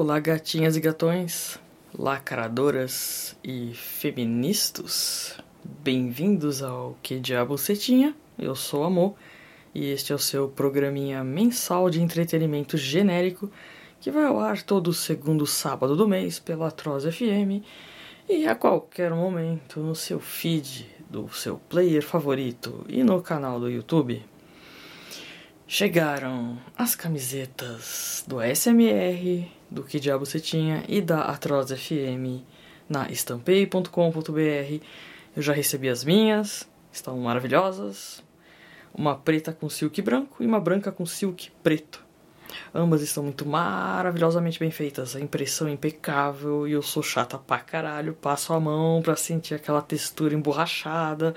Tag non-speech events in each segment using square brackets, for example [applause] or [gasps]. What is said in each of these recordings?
Olá, gatinhas e gatões, lacradoras e feministas. Bem-vindos ao Que Diabo Você Tinha. Eu sou Amor e este é o seu programinha mensal de entretenimento genérico que vai ao ar todo segundo sábado do mês pela Atroz FM e a qualquer momento no seu feed do seu player favorito e no canal do YouTube. Chegaram as camisetas do SMR, do Que Diabo Você Tinha e da Atroz FM na estampei.com.br. Eu já recebi as minhas, estão maravilhosas. Uma preta com silk branco e uma branca com silk preto. Ambas estão muito maravilhosamente bem feitas, a impressão é impecável e eu sou chata pra caralho. Passo a mão pra sentir aquela textura emborrachada.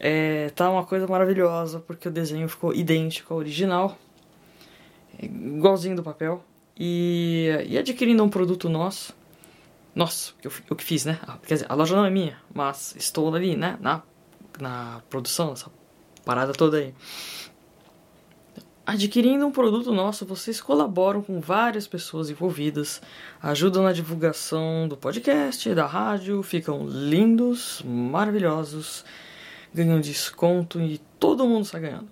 É, tá uma coisa maravilhosa porque o desenho ficou idêntico ao original, igualzinho do papel. E, e adquirindo um produto nosso, nosso, eu, eu que fiz, né? Quer dizer, a loja não é minha, mas estou ali, né? Na, na produção, essa parada toda aí. Adquirindo um produto nosso, vocês colaboram com várias pessoas envolvidas, ajudam na divulgação do podcast, da rádio, ficam lindos, maravilhosos, ganham desconto e todo mundo está ganhando.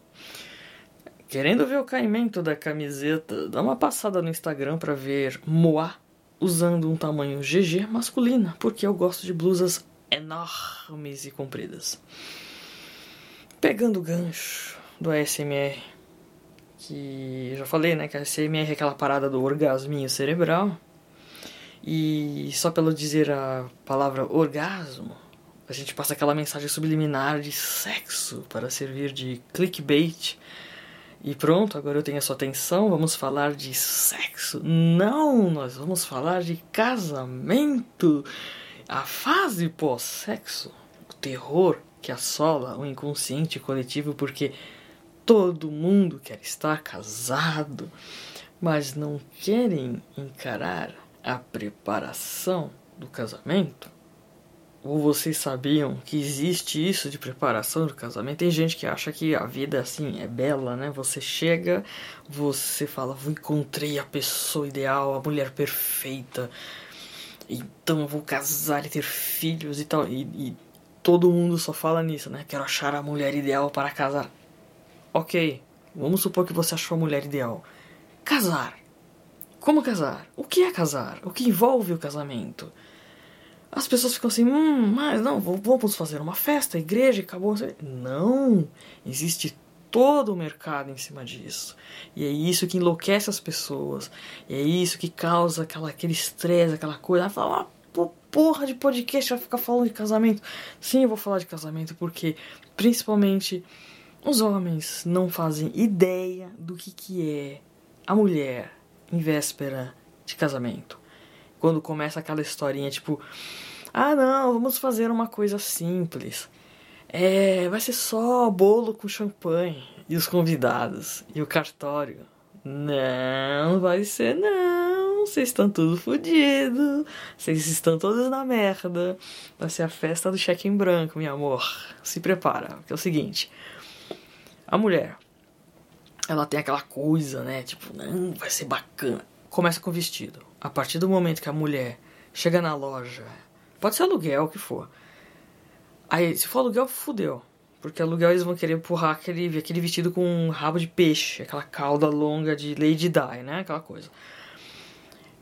Querendo ver o caimento da camiseta, dá uma passada no Instagram para ver Moá usando um tamanho GG masculina, porque eu gosto de blusas enormes e compridas. Pegando o gancho do ASMR, que já falei, né, que a ASMR é aquela parada do orgasminho cerebral. E só pelo dizer a palavra orgasmo, a gente passa aquela mensagem subliminar de sexo para servir de clickbait e pronto, agora eu tenho a sua atenção, vamos falar de sexo. Não, nós vamos falar de casamento. A fase pós-sexo, o terror que assola o inconsciente coletivo porque todo mundo quer estar casado, mas não querem encarar a preparação do casamento. Ou vocês sabiam que existe isso de preparação do casamento? Tem gente que acha que a vida assim é bela, né? Você chega, você fala, encontrei a pessoa ideal, a mulher perfeita. Então eu vou casar e ter filhos e tal. E, e todo mundo só fala nisso, né? Quero achar a mulher ideal para casar. Ok, vamos supor que você achou a mulher ideal. Casar. Como casar? O que é casar? O que envolve o casamento? As pessoas ficam assim, hum, mas não, vamos fazer uma festa, igreja, acabou. Não, existe todo o mercado em cima disso. E é isso que enlouquece as pessoas. E é isso que causa aquela, aquele estresse, aquela coisa. Fala, ah, porra de podcast vai ficar falando de casamento. Sim, eu vou falar de casamento porque, principalmente, os homens não fazem ideia do que, que é a mulher em véspera de casamento. Quando começa aquela historinha tipo ah, não, vamos fazer uma coisa simples. É, vai ser só bolo com champanhe e os convidados e o cartório. Não vai ser não. Vocês estão tudo fodidos. Vocês estão todos na merda. Vai ser a festa do cheque em branco, meu amor. Se prepara, que é o seguinte. A mulher, ela tem aquela coisa, né? Tipo, não, vai ser bacana. Começa com o vestido. A partir do momento que a mulher chega na loja, Pode ser aluguel, o que for. Aí, se for aluguel, fudeu. Porque aluguel eles vão querer empurrar aquele, aquele vestido com um rabo de peixe, aquela cauda longa de Lady Di, né? Aquela coisa.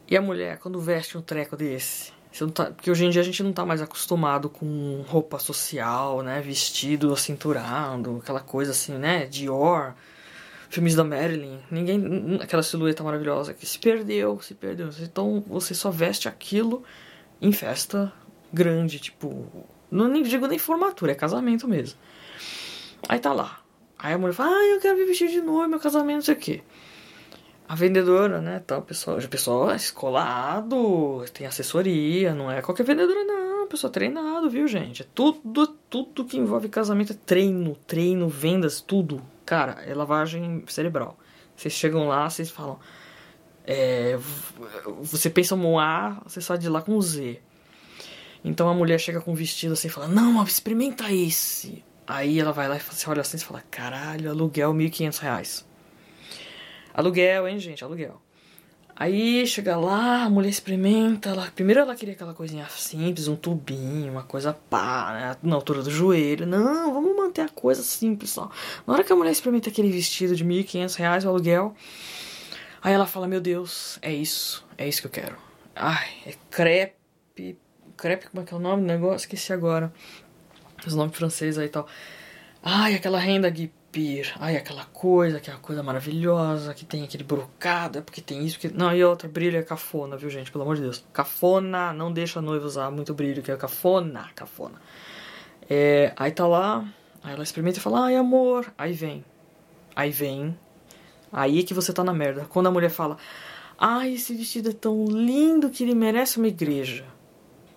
E a mulher, quando veste um treco desse, tá, porque hoje em dia a gente não tá mais acostumado com roupa social, né? Vestido acinturado, aquela coisa assim, né? Dior, filmes da Marilyn. Ninguém. Aquela silhueta maravilhosa que se perdeu, se perdeu. Então você só veste aquilo em festa grande, tipo. Não nem digo nem formatura, é casamento mesmo. Aí tá lá. Aí a mulher fala, ah, eu quero me vestir de noiva, meu casamento, não sei o quê. A vendedora, né, tal, pessoal, o pessoal é escolado, tem assessoria, não é qualquer vendedora, não, pessoal treinado, viu, gente? É tudo, tudo que envolve casamento é treino, treino, vendas, tudo. Cara, é lavagem cerebral. Vocês chegam lá, vocês falam, é, você pensa um A, você sai de lá com Z. Então a mulher chega com um vestido assim e fala: Não, experimenta esse. Aí ela vai lá e você olha assim e fala: Caralho, aluguel R$ 1.500. Aluguel, hein, gente? Aluguel. Aí chega lá, a mulher experimenta. Ela, primeiro ela queria aquela coisinha simples, um tubinho, uma coisa pá, né, na altura do joelho. Não, vamos manter a coisa simples só. Na hora que a mulher experimenta aquele vestido de 1.500 reais o aluguel, aí ela fala: Meu Deus, é isso, é isso que eu quero. Ai, é crepe. Crepe, como é que é o nome do negócio? Esqueci agora. Os nomes franceses aí e tal. Ai, aquela renda guipir. Ai, aquela coisa, aquela coisa maravilhosa, que tem aquele brocado, é porque tem isso, porque... Não, e outra, brilho é cafona, viu, gente? Pelo amor de Deus. Cafona, não deixa a noiva usar muito brilho, que é cafona, cafona. É, aí tá lá, aí ela experimenta e fala, ai, amor. Aí vem. Aí vem. Aí é que você tá na merda. Quando a mulher fala, ai, esse vestido é tão lindo que ele merece uma igreja.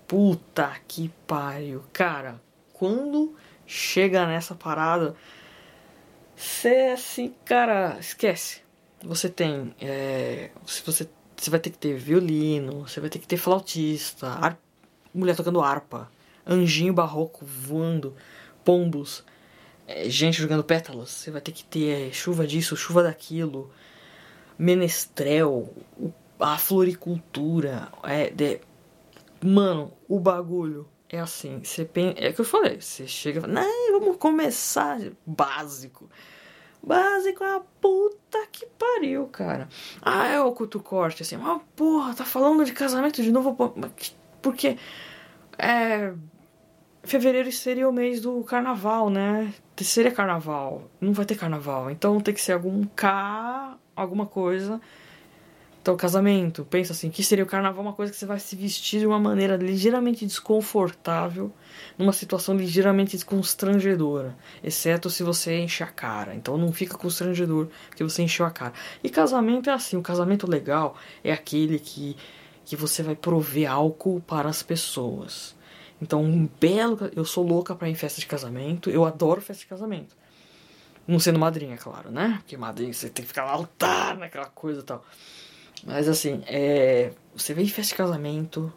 Puta que pariu. Cara, quando chega nessa parada, você é assim, cara, esquece. Você tem. É, você, você vai ter que ter violino, você vai ter que ter flautista, ar, mulher tocando harpa, anjinho barroco voando, pombos, é, gente jogando pétalas. Você vai ter que ter é, chuva disso, chuva daquilo, menestrel, a floricultura. É, de, mano, o bagulho é assim, você é o que eu falei, você chega e fala, não, vamos começar básico. Básico é a puta que pariu, cara. Ah, é o culto corte, assim, mas porra, tá falando de casamento de novo, porque é fevereiro seria o mês do carnaval, né? Seria carnaval, não vai ter carnaval, então tem que ser algum K, alguma coisa então, casamento, pensa assim, que seria o carnaval uma coisa que você vai se vestir de uma maneira ligeiramente desconfortável, numa situação ligeiramente constrangedora, exceto se você enche a cara. Então não fica constrangedor que você encheu a cara. E casamento é assim, o casamento legal é aquele que que você vai prover álcool para as pessoas. Então, um belo, eu sou louca para ir em festa de casamento, eu adoro festa de casamento. Não sendo madrinha, claro, né? Porque madrinha você tem que ficar lá altar naquela coisa e tal. Mas assim, é, você vê em festa de casamento.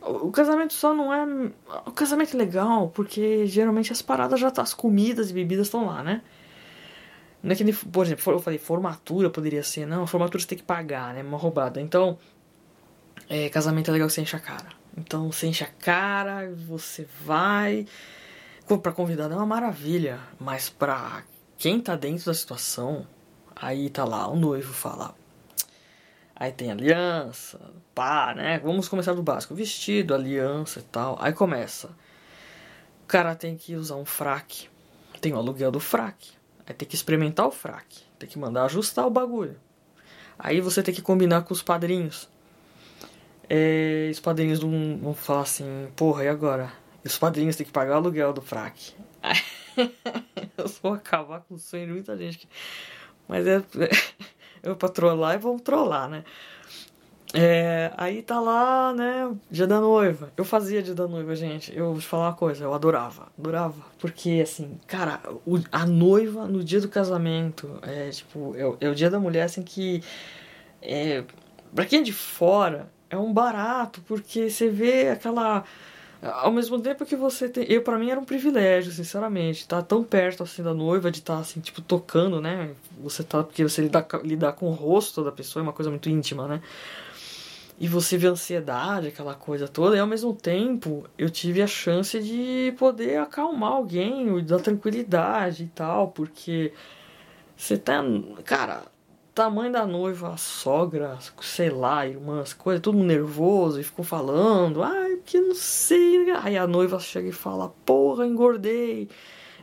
O, casamento só não é. O casamento é legal porque geralmente as paradas já tá. As comidas e bebidas estão lá, né? Não é que, por exemplo, eu falei formatura poderia ser. Não, formatura você tem que pagar, né? Uma roubada. Então, é, casamento é legal que você enche a cara. Então, você enche a cara, você vai. Pra convidado é uma maravilha, mas pra quem tá dentro da situação, aí tá lá, o noivo fala: Aí tem aliança, pá, né? Vamos começar do básico: vestido, aliança e tal. Aí começa. O cara tem que usar um fraque. Tem o aluguel do fraque. Aí tem que experimentar o fraque. Tem que mandar ajustar o bagulho. Aí você tem que combinar com os padrinhos. É, os padrinhos vão, vão falar assim: porra, e agora? E os padrinhos têm que pagar o aluguel do fraque. [laughs] eu vou acabar com o sonho de muita gente. Mas é. [laughs] eu pra trollar e vamos trollar, né? É, aí tá lá, né, dia da noiva. Eu fazia dia da noiva, gente. Eu vou te falar uma coisa, eu adorava, adorava. Porque, assim, cara, o, a noiva no dia do casamento, é tipo, é, é o dia da mulher, assim, que. É, pra quem é de fora, é um barato, porque você vê aquela ao mesmo tempo que você tem. Eu, para mim, era um privilégio, sinceramente. Estar tá tão perto assim da noiva, de estar tá, assim, tipo, tocando, né? Você tá. Porque você lidar, lidar com o rosto da pessoa é uma coisa muito íntima, né? E você vê a ansiedade, aquela coisa toda, e ao mesmo tempo eu tive a chance de poder acalmar alguém, dar tranquilidade e tal, porque você tá. Cara, tamanho da noiva, a sogra, sei lá, irmãs, coisa, todo mundo nervoso e ficou falando, ai, que não sei. Aí a noiva chega e fala, porra, engordei.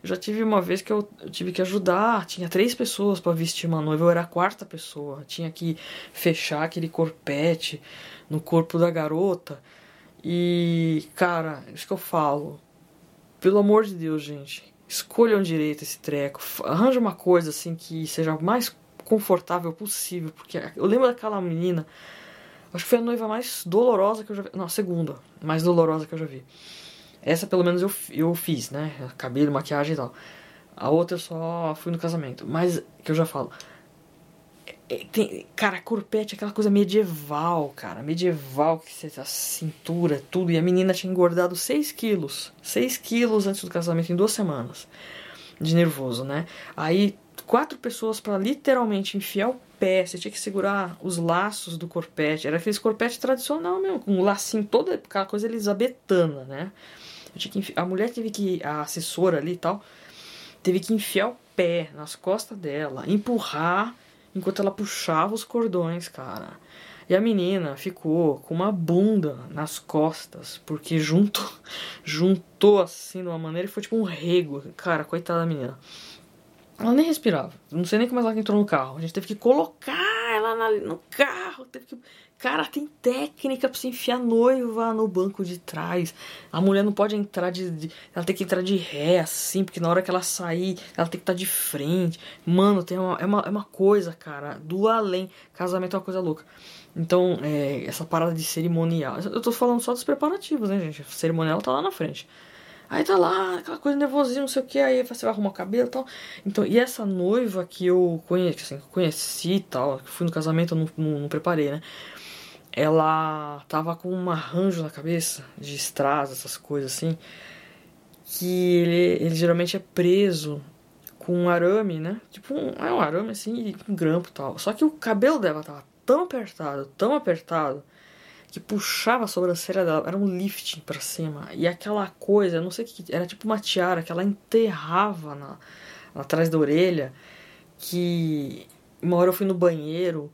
Já tive uma vez que eu, eu tive que ajudar, tinha três pessoas para vestir uma noiva, eu era a quarta pessoa, tinha que fechar aquele corpete no corpo da garota. E, cara, isso que eu falo. Pelo amor de Deus, gente, escolham direito esse treco. Arranja uma coisa assim que seja mais confortável possível. Porque eu lembro daquela menina. Acho que foi a noiva mais dolorosa que eu já vi. Não, a segunda mais dolorosa que eu já vi. Essa pelo menos eu, eu fiz, né? Cabelo, maquiagem e tal. A outra eu só fui no casamento. Mas, que eu já falo. É, tem, cara, corpete é aquela coisa medieval, cara. Medieval, que você a cintura, tudo. E a menina tinha engordado 6 quilos. 6 quilos antes do casamento, em duas semanas. De nervoso, né? Aí quatro pessoas para literalmente enfiar o pé, você tinha que segurar os laços do corpete. Era aquele corpete tradicional mesmo, com um lacinho toda aquela coisa elisabetana, né? Que, a mulher teve que. A assessora ali e tal, teve que enfiar o pé nas costas dela, empurrar enquanto ela puxava os cordões, cara. E a menina ficou com uma bunda nas costas, porque juntou, [laughs] juntou assim de uma maneira e foi tipo um rego. Cara, coitada da menina. Ela nem respirava. Não sei nem como ela entrou no carro. A gente teve que colocar ela no carro. Teve que... Cara, tem técnica pra se enfiar noiva no banco de trás. A mulher não pode entrar de, de, Ela tem que entrar de ré, assim, porque na hora que ela sair, ela tem que estar tá de frente. Mano, tem uma, é, uma, é uma coisa, cara, do além. Casamento é uma coisa louca. Então, é, essa parada de cerimonial. Eu tô falando só dos preparativos, né, gente? A cerimonial tá lá na frente. Aí tá lá, aquela coisa nervosinha, não sei o que, aí você vai arrumar o cabelo e tal. Então, e essa noiva que eu conheci, assim, conheci e tal, que fui no casamento, eu não, não, não, preparei, né? Ela tava com um arranjo na cabeça, de strass, essas coisas assim, que ele, ele geralmente é preso com um arame, né? Tipo, um, é um arame assim, com grampo e tal. Só que o cabelo dela tava tão apertado, tão apertado, que puxava a sobrancelha dela, era um lifting para cima. E aquela coisa, não sei o que, era tipo uma tiara que ela enterrava na, atrás da orelha. Que uma hora eu fui no banheiro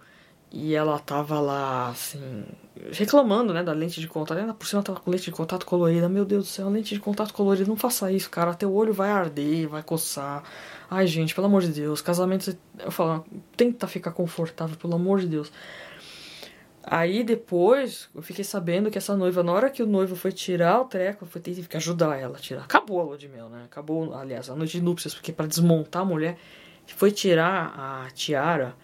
e ela tava lá, assim, reclamando, né, da lente de contato. Ela por cima tava com lente de contato colorida. Meu Deus do céu, lente de contato colorida, não faça isso, cara. Teu olho vai arder, vai coçar. Ai, gente, pelo amor de Deus, casamento, eu falo, tenta ficar confortável, pelo amor de Deus. Aí depois eu fiquei sabendo que essa noiva, na hora que o noivo foi tirar o treco, foi ter que ajudar ela a tirar. Acabou a lua de mel, né? Acabou, aliás, a noite de núpcias, porque para desmontar a mulher, foi tirar a tiara,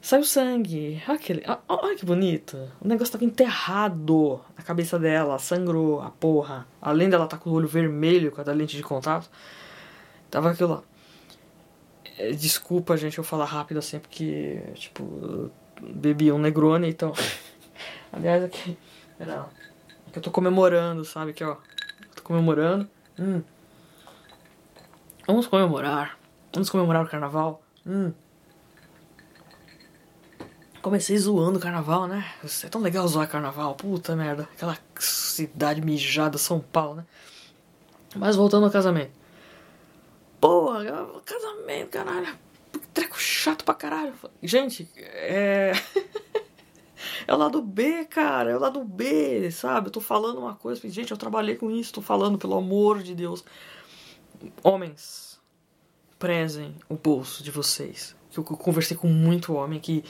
saiu sangue. Aquele, olha que bonito. O negócio tava enterrado na cabeça dela, sangrou a porra. Além dela estar tá com o olho vermelho com a lente de contato, tava aquilo lá. É, desculpa, gente, eu falar rápido assim, porque, tipo, bebi um Negroni, então. [laughs] Aliás, aqui. Não. Aqui eu tô comemorando, sabe? Aqui, ó. tô comemorando. Hum. Vamos comemorar. Vamos comemorar o carnaval. Hum. Comecei zoando o carnaval, né? É tão legal zoar carnaval. Puta merda. Aquela cidade mijada, São Paulo, né? Mas voltando ao casamento. Porra, casamento, caralho treco chato pra caralho. Gente, é. [laughs] é o lado B, cara. É o lado B, sabe? Eu tô falando uma coisa. Gente, eu trabalhei com isso. Tô falando, pelo amor de Deus. Homens, prezem o bolso de vocês. Que eu conversei com muito homem que.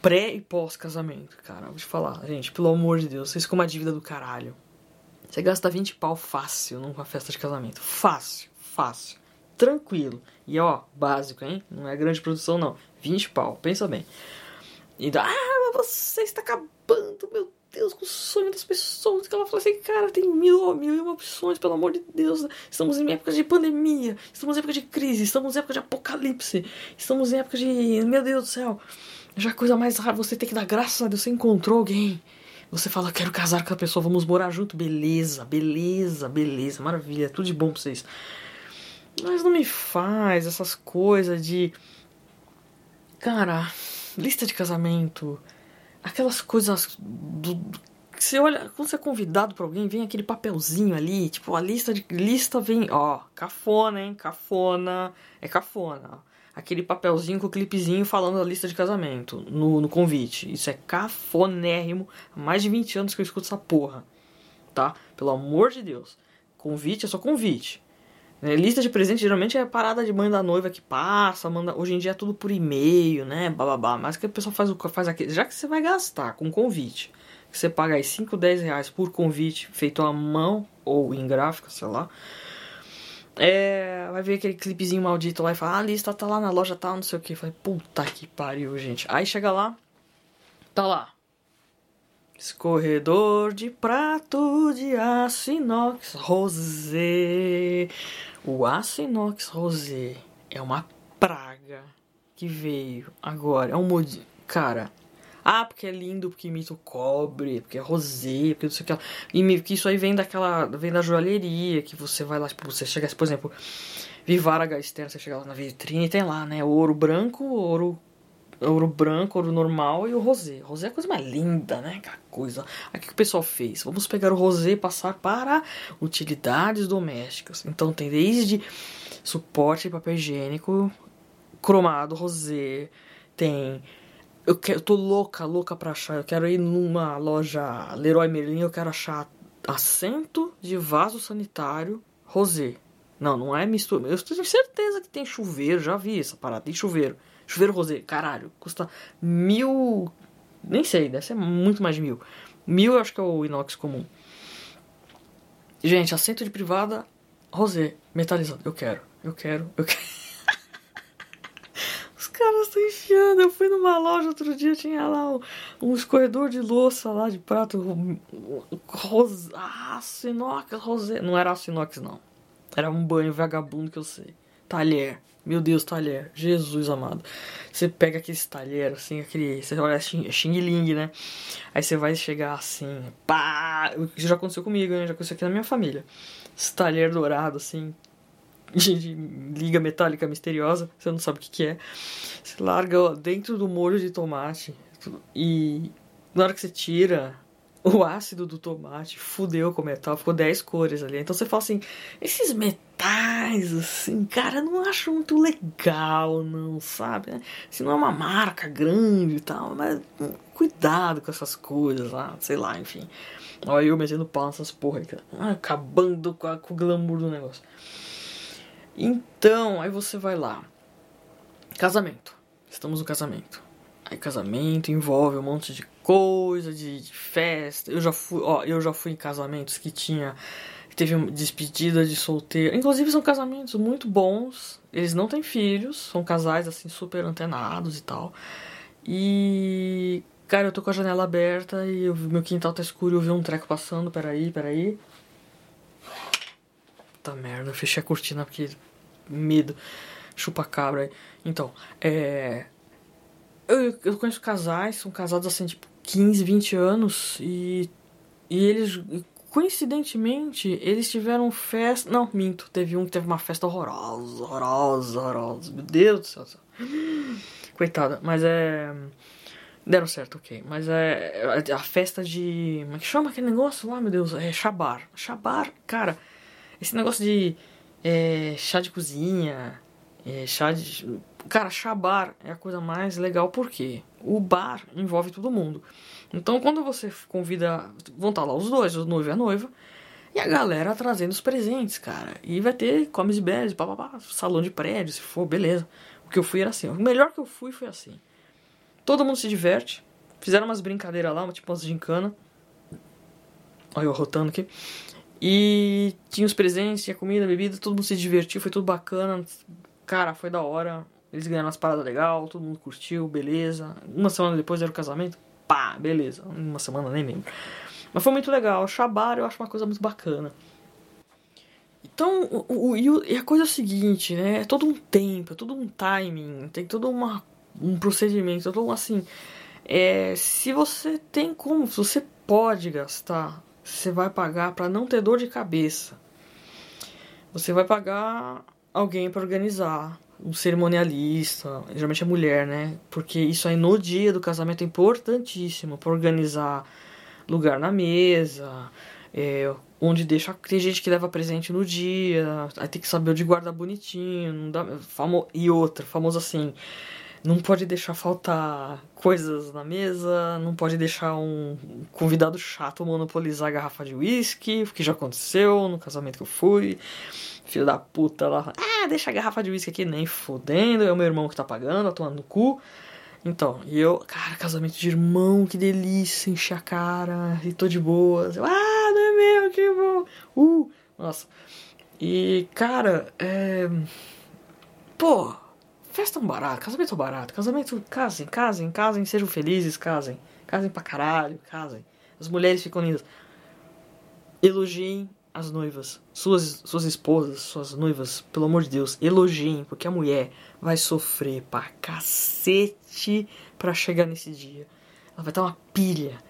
Pré e pós-casamento, cara. Vou te falar, gente, pelo amor de Deus, vocês com uma dívida do caralho. Você gasta 20 pau fácil numa festa de casamento. Fácil, fácil tranquilo. E ó, básico, hein? Não é grande produção, não. 20 pau, pensa bem. E dá, ah, você está acabando, meu Deus, com o sonho das pessoas. Que ela fala assim, cara, tem mil, mil e uma opções, pelo amor de Deus. Estamos em época de pandemia, estamos em época de crise, estamos em época de apocalipse, estamos em época de. Meu Deus do céu. Já coisa mais rara, você tem que dar graças a Deus, você encontrou alguém. Você fala, quero casar com a pessoa, vamos morar junto. Beleza, beleza, beleza, maravilha, tudo de bom pra vocês. Mas não me faz essas coisas de. Cara, lista de casamento. Aquelas coisas do, você olha, quando você é convidado para alguém, vem aquele papelzinho ali, tipo, a lista de lista vem, ó, cafona, hein? Cafona, é cafona. Aquele papelzinho com o clipezinho falando da lista de casamento no, no convite. Isso é cafonérrimo. Há mais de 20 anos que eu escuto essa porra. Tá? Pelo amor de Deus. Convite é só convite. É, lista de presente geralmente é parada de mãe da noiva que passa, manda. Hoje em dia é tudo por e-mail, né? Bababá. Mas que a pessoa faz o faz aqui. Já que você vai gastar com convite, que você paga aí 5, 10 reais por convite feito à mão ou em gráfica, sei lá. É, vai ver aquele clipezinho maldito lá e fala, ah, a lista tá lá na loja tal, tá, não sei o que. Falei, puta que pariu, gente. Aí chega lá, tá lá. Escorredor de prato de aço inox rosé. O aço inox rosé é uma praga que veio agora. É um mod... Cara, ah, porque é lindo, porque imita o cobre, porque é rosé, porque não sei o que. E que isso aí vem daquela. vem da joalheria, que você vai lá, tipo, você chega, por exemplo, Vivara Gaster, você chega lá na vitrine e tem lá, né? Ouro branco, ouro ouro branco, ouro normal e o rosé. O rosé é a coisa mais linda, né? Aquela coisa. Aí o que o pessoal fez? Vamos pegar o rosé e passar para utilidades domésticas. Então tem desde suporte de papel higiênico, cromado, rosé, tem eu, quero, eu tô louca, louca pra achar. Eu quero ir numa loja Leroy Merlin, eu quero achar assento de vaso sanitário rosé. Não, não é mistura. Eu tenho certeza que tem chuveiro, já vi essa parada. Tem chuveiro. Chuveiro rosé, caralho, custa mil. Nem sei, deve ser muito mais de mil. Mil eu acho que é o inox comum. Gente, assento de privada, rosé, metalizado. Eu quero, eu quero, eu quero. [laughs] Os caras estão enfiando. Eu fui numa loja outro dia, tinha lá um, um escorredor de louça lá de prato. Ros... Aço inox, rosé. Não era aço inox, não. Era um banho vagabundo que eu sei. Talher. Meu Deus, talher. Jesus amado. Você pega aquele talher, assim, aquele. Você olha Xing, Xing Ling, né? Aí você vai chegar assim, pá! Isso já aconteceu comigo, né? Já aconteceu aqui na minha família. Esse talher dourado, assim, [laughs] de, de, liga metálica misteriosa, você não sabe o que, que é. Você larga dentro do molho de tomate e na hora que você tira, [laughs] o ácido do tomate fudeu com o metal, ficou 10 cores ali. Então você fala assim, esses metais, assim, cara, não acho muito legal, não, sabe? Se assim, não é uma marca grande e tal, mas hum, cuidado com essas coisas lá, sei lá, enfim. Olha eu metendo pau nessas porra cara. Ah, acabando com, a, com o glamour do negócio. Então, aí você vai lá. Casamento. Estamos no casamento. Aí casamento envolve um monte de coisa, de, de, festa. Eu já fui, ó, eu já fui em casamentos que tinha teve despedida de solteiro. Inclusive são casamentos muito bons. Eles não têm filhos, são casais assim super antenados e tal. E cara, eu tô com a janela aberta e eu, meu quintal tá escuro, eu vi um treco passando, peraí, peraí. Puta merda, eu fechei a cortina porque medo. Chupa cabra. Então, é. Eu, eu conheço casais, são casados assim, tipo, 15, 20 anos e, e eles, coincidentemente, eles tiveram festa. Não, minto, teve um que teve uma festa horrorosa, horrorosa, horrorosa. Meu Deus do céu. [gasps] Coitada, mas é. Deram certo, ok. Mas é. A festa de. Como é que chama aquele negócio lá, meu Deus? É Shabar. Shabar, cara, esse negócio de. É, chá de cozinha, é, chá de. Cara, chá bar é a coisa mais legal porque o bar envolve todo mundo. Então, quando você convida. Vão estar lá os dois, o noivo e a noiva. E a galera trazendo os presentes, cara. E vai ter comes e bebes, papapá, salão de prédio, se for, beleza. O que eu fui era assim. O melhor que eu fui foi assim. Todo mundo se diverte. Fizeram umas brincadeiras lá, tipo umas gincana. Olha eu rotando aqui. E tinha os presentes, tinha comida, bebida, todo mundo se divertiu, foi tudo bacana. Cara, foi da hora. Eles ganharam as paradas legal, todo mundo curtiu, beleza. Uma semana depois era o casamento, pá, beleza. Uma semana nem lembro. Mas foi muito legal. Shabar eu acho uma coisa muito bacana. Então, o, o, e a coisa é o seguinte, né? É todo um tempo, é todo um timing, tem todo uma, um procedimento, é todo assim. É, se você tem como, se você pode gastar, você vai pagar para não ter dor de cabeça. Você vai pagar alguém para organizar, um cerimonialista, geralmente é mulher, né? Porque isso aí no dia do casamento é importantíssimo para organizar lugar na mesa, é, onde deixa. Tem gente que leva presente no dia, aí tem que saber onde guardar bonitinho, não dá, famo, e outra, famoso assim. Não pode deixar faltar coisas na mesa, não pode deixar um convidado chato monopolizar a garrafa de uísque, que já aconteceu no casamento que eu fui filho da puta lá, ah, deixa a garrafa de uísque aqui, nem fodendo, é o meu irmão que tá pagando, tá tomando no cu. Então, e eu, cara, casamento de irmão, que delícia, encher a cara, e tô de boa. ah, não é meu, que bom. Uh, nossa. E, cara, é. Pô, festa é um barato, casamento é barato. Casamento, casem, casem, casem, sejam felizes, casem. Casem pra caralho, casem. As mulheres ficam lindas. Elogiem as noivas, suas, suas esposas, suas noivas, pelo amor de Deus, elogiem, porque a mulher vai sofrer pra cacete pra chegar nesse dia. Ela vai estar uma pilha.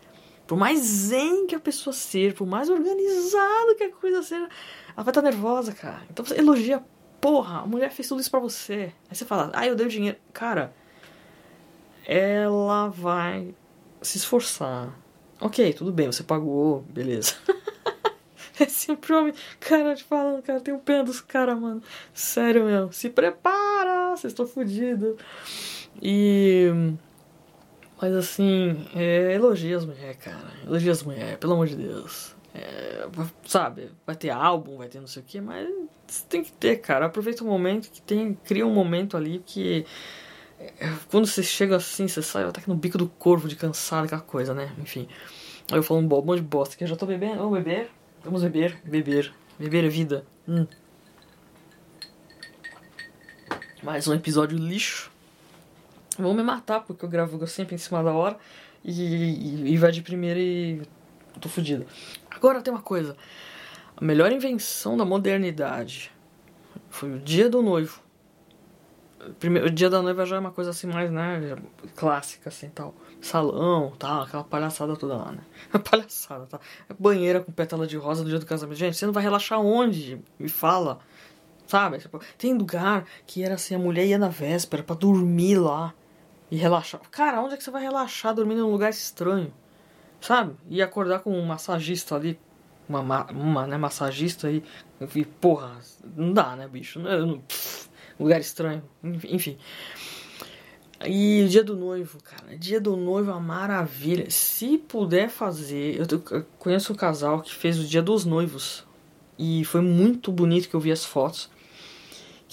Por mais zen que a pessoa seja, por mais organizado que a coisa seja, ela vai estar nervosa, cara. Então você elogia, porra, a mulher fez tudo isso pra você. Aí você fala, ah, eu dei o dinheiro. Cara, ela vai se esforçar. Ok, tudo bem, você pagou, beleza. [laughs] é sempre homem. Cara, te falando, cara, tem o pena dos caras, mano. Sério mesmo. Se prepara, vocês estão fodidos. E. Mas assim, é, elogia as mulheres, cara. Elogia as mulheres, pelo amor de Deus. É, sabe, vai ter álbum, vai ter não sei o que, mas tem que ter, cara. Aproveita o momento que tem, cria um momento ali que é, quando você chega assim, você sai, aqui no bico do corvo de cansado, aquela coisa, né? Enfim. Aí eu falo um monte de bosta que eu já tô bebendo. Vamos beber? Vamos beber, beber. Beber é vida. Hum. Mais um episódio lixo. Vão me matar porque eu gravo sempre em cima da hora e, e, e vai de primeira e tô fudido. Agora tem uma coisa. A melhor invenção da modernidade foi o dia do noivo. Primeiro, o dia da noiva já é uma coisa assim mais, né, clássica assim, tal. Salão, tal, aquela palhaçada toda lá, né? [laughs] palhaçada, tá? Banheira com pétala de rosa no dia do casamento. Gente, você não vai relaxar onde? Me fala. Sabe? Tipo, tem lugar que era assim, a mulher ia na véspera para dormir lá e relaxar. Cara, onde é que você vai relaxar dormindo num lugar estranho? Sabe? E acordar com um massagista ali, uma, uma né, massagista aí, e porra, não dá, né, bicho? Não, não, lugar estranho, enfim. E o dia do noivo, cara, dia do noivo é uma maravilha. Se puder fazer, eu, eu conheço um casal que fez o dia dos noivos e foi muito bonito que eu vi as fotos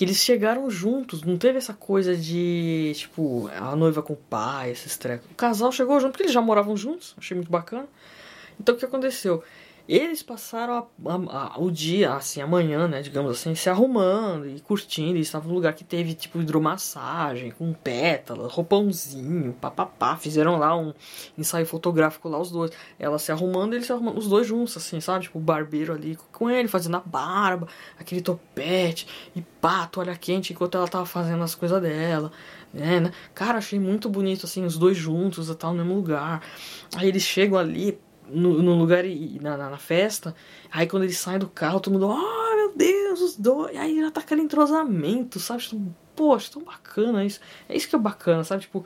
que eles chegaram juntos, não teve essa coisa de, tipo, a noiva com o pai, esses trecos. O casal chegou junto, porque eles já moravam juntos, achei muito bacana. Então o que aconteceu? Eles passaram a, a, a, o dia, assim, amanhã, né, digamos assim, se arrumando e curtindo. E estavam num lugar que teve, tipo, hidromassagem, com pétalas, roupãozinho, papapá. Fizeram lá um ensaio fotográfico lá, os dois. Ela se arrumando e eles se arrumando, os dois juntos, assim, sabe? Tipo, o barbeiro ali com ele, fazendo a barba, aquele topete, e pá, toalha quente, enquanto ela tava fazendo as coisas dela. É, né? Cara, achei muito bonito, assim, os dois juntos e tal, no mesmo lugar. Aí eles chegam ali, no, no lugar e na, na, festa. Aí quando eles saem do carro, todo mundo, oh meu Deus, os dois. Aí já tá aquele entrosamento, sabe? Tipo, Poxa, tão bacana isso. É isso que é bacana, sabe? Tipo,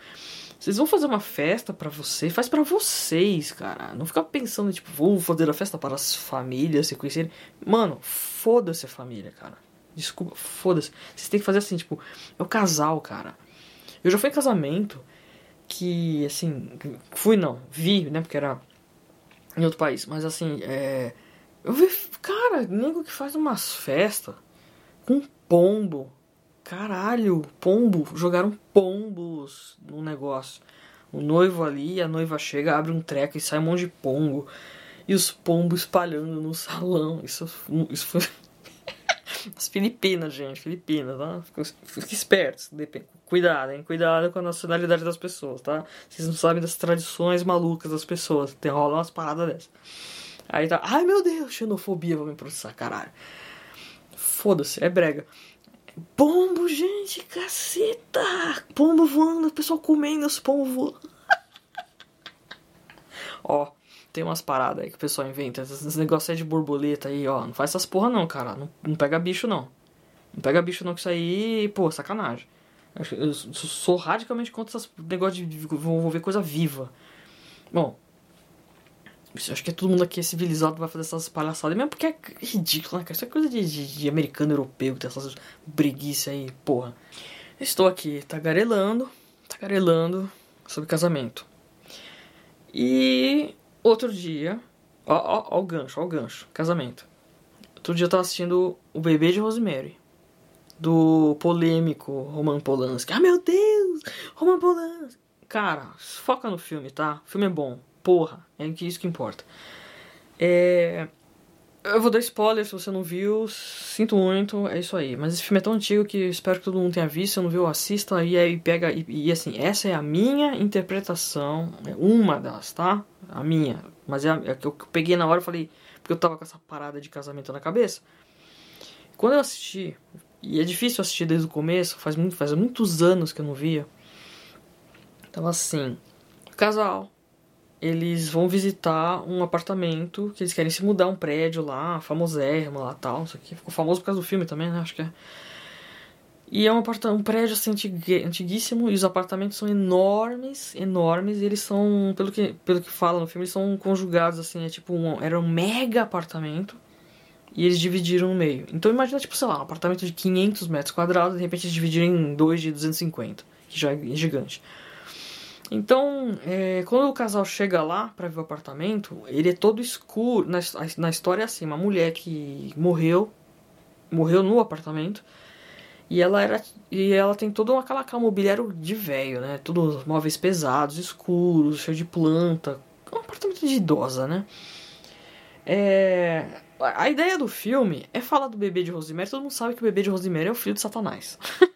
vocês vão fazer uma festa para você, faz para vocês, cara. Não fica pensando, tipo, vou fazer a festa para as famílias se conhecerem. Mano, foda-se a família, cara. Desculpa, foda-se. Vocês têm que fazer assim, tipo, é o casal, cara. Eu já fui em casamento que, assim, fui não, vi, né? Porque era em outro país. Mas assim, é. Eu vi, cara, nego que faz umas festas com pombo. Caralho, pombo. Jogaram pombos no negócio. O noivo ali, a noiva chega, abre um treco e sai um monte de pombo. E os pombos espalhando no salão. Isso, isso foi. As Filipinas, gente, Filipinas, tá? Fique espertos, cuidado, hein? Cuidado com a nacionalidade das pessoas, tá? Vocês não sabem das tradições malucas das pessoas, tem rola umas paradas dessas. Aí tá, ai meu Deus, xenofobia, vou me processar, caralho. Foda-se, é brega. Pombo, gente, caceta! Pombo voando, o pessoal comendo os pombos voando. [laughs] Ó, tem umas paradas aí que o pessoal inventa. Esses negócios aí de borboleta aí, ó. Não faz essas porra não, cara. Não, não pega bicho não. Não pega bicho não que isso aí, pô, sacanagem. Eu sou radicalmente contra esses negócios de envolver coisa viva. Bom, acho que todo mundo aqui é civilizado vai fazer essas palhaçadas. Mesmo porque é ridículo, né, cara? Isso é coisa de, de, de americano europeu, tem essas breguices aí, porra. Estou aqui tagarelando, tagarelando sobre casamento. E Outro dia, ó, ó, ó o gancho, ó o gancho, casamento. Outro dia eu tava assistindo O Bebê de Rosemary, do polêmico Roman Polanski. Ah, meu Deus, Roman Polanski. Cara, foca no filme, tá? O filme é bom, porra, é isso que importa. É... Eu vou dar spoiler se você não viu, sinto muito, é isso aí. Mas esse filme é tão antigo que espero que todo mundo tenha visto. Se não viu, assista e aí pega. E, e, assim, essa é a minha interpretação, é uma das, tá? A minha. Mas é a, é que eu peguei na hora e falei, porque eu tava com essa parada de casamento na cabeça. Quando eu assisti, e é difícil assistir desde o começo, faz, muito, faz muitos anos que eu não via. Tava assim, casal, eles vão visitar um apartamento que eles querem se mudar um prédio lá, famosérrimo lá tal. Isso aqui ficou famoso por causa do filme também, né? Acho que é. E é um, um prédio assim, antiguíssimo, e os apartamentos são enormes, enormes, e eles são, pelo que, pelo que fala no filme, eles são conjugados, assim, é tipo um, era um mega apartamento, e eles dividiram no meio. Então imagina, tipo, sei lá, um apartamento de 500 metros quadrados, de repente eles dividiram em dois de 250, que já é gigante. Então, é, quando o casal chega lá para ver o apartamento, ele é todo escuro. Na, na história é assim, uma mulher que morreu, morreu no apartamento, e ela era e ela tem todo aquela, aquela mobiliário de velho, né? Todos móveis pesados, escuros, cheio de planta, um apartamento de idosa, né? É, a ideia do filme é falar do bebê de Rosemary. Todo mundo sabe que o bebê de Rosemary é o filho de Satanás. [laughs]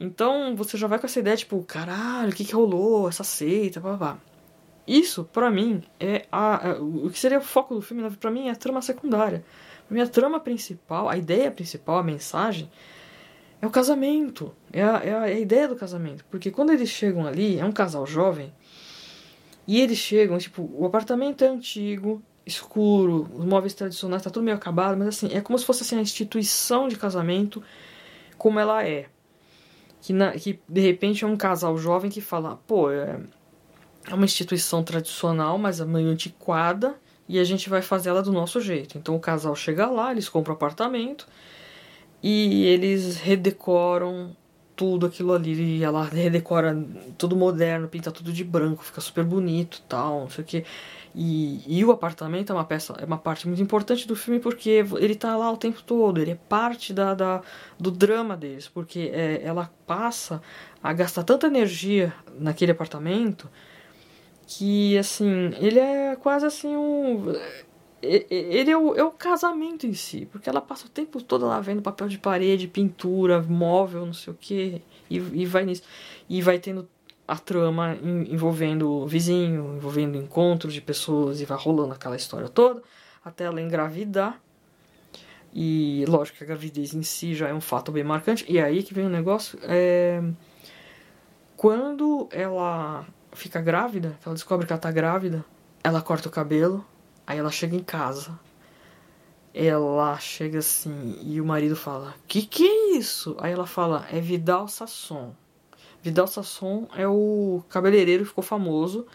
então você já vai com essa ideia, tipo, caralho, o que, que rolou? Essa seita, blá, blá. Isso, para mim, é a, o que seria o foco do filme, para mim é a trama secundária. Pra mim, a trama principal, a ideia principal, a mensagem, é o casamento. É a, é a, é a ideia do casamento. Porque quando eles chegam ali, é um casal jovem, e eles chegam, tipo, o apartamento é antigo, escuro, os móveis tradicionais, tá tudo meio acabado, mas assim, é como se fosse assim, a instituição de casamento como ela é. Que, na, que de repente é um casal jovem que fala, pô, é, é uma instituição tradicional, mas é meio antiquada, e a gente vai fazer ela do nosso jeito. Então o casal chega lá, eles compram apartamento e eles redecoram tudo aquilo ali. E ela redecora tudo moderno, pinta tudo de branco, fica super bonito tal, não sei o que. E, e o apartamento é uma peça, é uma parte muito importante do filme porque ele tá lá o tempo todo, ele é parte da, da do drama deles, porque é, ela passa a gastar tanta energia naquele apartamento que assim, ele é quase assim um ele é o, é o casamento em si, porque ela passa o tempo todo lá vendo papel de parede, pintura, móvel, não sei o que, e, e vai nisso. E vai tendo a trama envolvendo o vizinho, envolvendo encontros de pessoas, e vai rolando aquela história toda, até ela engravidar. E lógico que a gravidez em si já é um fato bem marcante. E é aí que vem o negócio. É... Quando ela fica grávida, ela descobre que ela tá grávida, ela corta o cabelo Aí ela chega em casa. Ela chega assim e o marido fala: Que que é isso? Aí ela fala: É Vidal Sasson. Vidal Sasson é o cabeleireiro que ficou famoso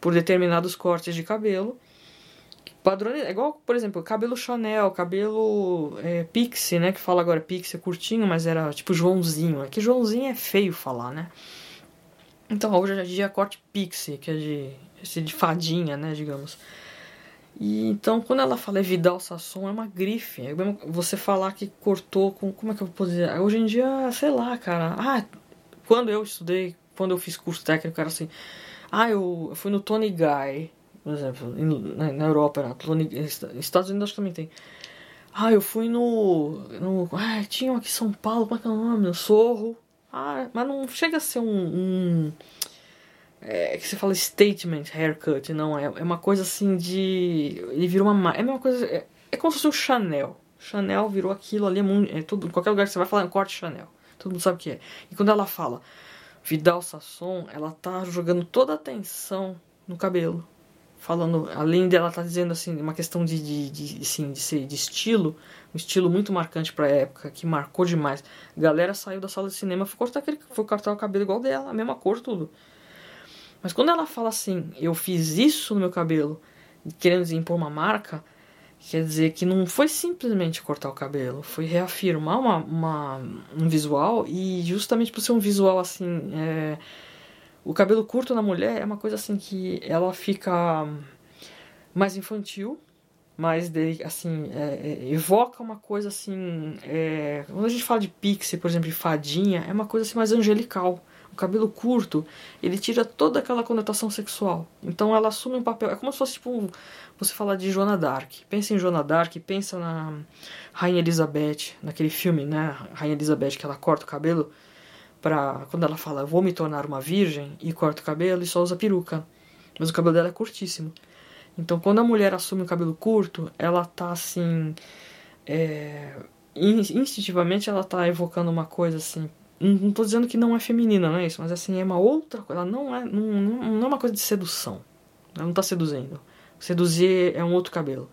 por determinados cortes de cabelo. Padrão, é igual, por exemplo, cabelo Chanel, cabelo é, Pixie, né? Que fala agora Pixie é curtinho, mas era tipo Joãozinho. É que Joãozinho é feio falar, né? Então hoje é dia corte Pixie, que é de, esse de fadinha, né? Digamos. E então, quando ela fala é Vidal Sasson, é uma grife. É você falar que cortou com. Como é que eu vou dizer? Hoje em dia, sei lá, cara. Ah, quando eu estudei, quando eu fiz curso técnico, era assim. Ah, eu, fui no Tony Guy, por exemplo, na, Europa, na Tony, Estados Unidos também tem. Ah, eu fui no. no ah, tinha aqui São Paulo, como é que é o nome? No Sorro. Ah, mas não chega a ser um, um é, que você fala statement haircut, não é? É uma coisa assim de. Ele virou uma. É a mesma coisa. É, é como se fosse o Chanel. Chanel virou aquilo ali, é, muito, é tudo. Em qualquer lugar que você vai falar, é um corte Chanel. Todo mundo sabe o que é. E quando ela fala Vidal Sasson, ela tá jogando toda a atenção no cabelo. Falando, além dela tá dizendo assim, uma questão de, de, de, assim, de, ser, de estilo, um estilo muito marcante pra época, que marcou demais. A galera saiu da sala de cinema, foi cortar, aquele, foi cortar o cabelo igual dela, a mesma cor, tudo. Mas quando ela fala assim, eu fiz isso no meu cabelo, querendo impor uma marca, quer dizer que não foi simplesmente cortar o cabelo, foi reafirmar uma, uma um visual e justamente por ser um visual assim. É, o cabelo curto na mulher é uma coisa assim que ela fica mais infantil, mais de, assim, é, é, evoca uma coisa assim. É, quando a gente fala de pixie, por exemplo, de fadinha, é uma coisa assim mais angelical o cabelo curto, ele tira toda aquela conotação sexual. Então ela assume um papel. É como se fosse tipo você falar de Joana Dark. Pensa em Joana Dark, pensa na Rainha Elizabeth, naquele filme, né? Rainha Elizabeth que ela corta o cabelo para quando ela fala vou me tornar uma virgem e corta o cabelo e só usa peruca. Mas o cabelo dela é curtíssimo. Então quando a mulher assume o cabelo curto, ela tá assim. É, instintivamente ela tá evocando uma coisa assim não tô dizendo que não é feminina, não é isso, mas assim, é uma outra coisa. Ela não é, não, não é uma coisa de sedução. Ela não tá seduzindo. Seduzir é um outro cabelo.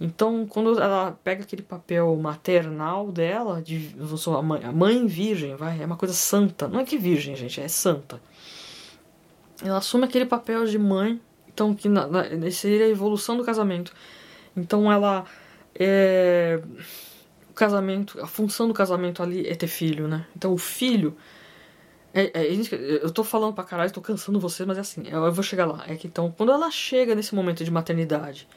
Então, quando ela pega aquele papel maternal dela, de eu sou a mãe, a mãe virgem, vai, é uma coisa santa. Não é que virgem, gente, é santa. Ela assume aquele papel de mãe, então que na, na, seria a evolução do casamento. Então ela é casamento, a função do casamento ali é ter filho, né? Então o filho é, é, eu tô falando pra caralho, tô cansando vocês, mas é assim, eu vou chegar lá. É que então, quando ela chega nesse momento de maternidade,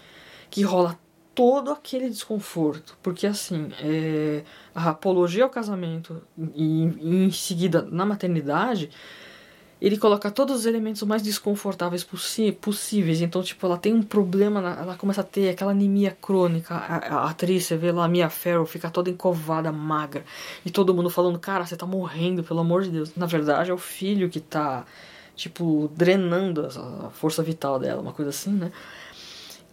que rola todo aquele desconforto. Porque, assim, é, a apologia ao casamento e, e, em seguida na maternidade, ele coloca todos os elementos mais desconfortáveis possíveis. Então, tipo, ela tem um problema, ela começa a ter aquela anemia crônica. A, a atriz, você vê lá, a Mia Farrow, fica toda encovada, magra. E todo mundo falando, cara, você tá morrendo, pelo amor de Deus. Na verdade, é o filho que tá, tipo, drenando a força vital dela, uma coisa assim, né?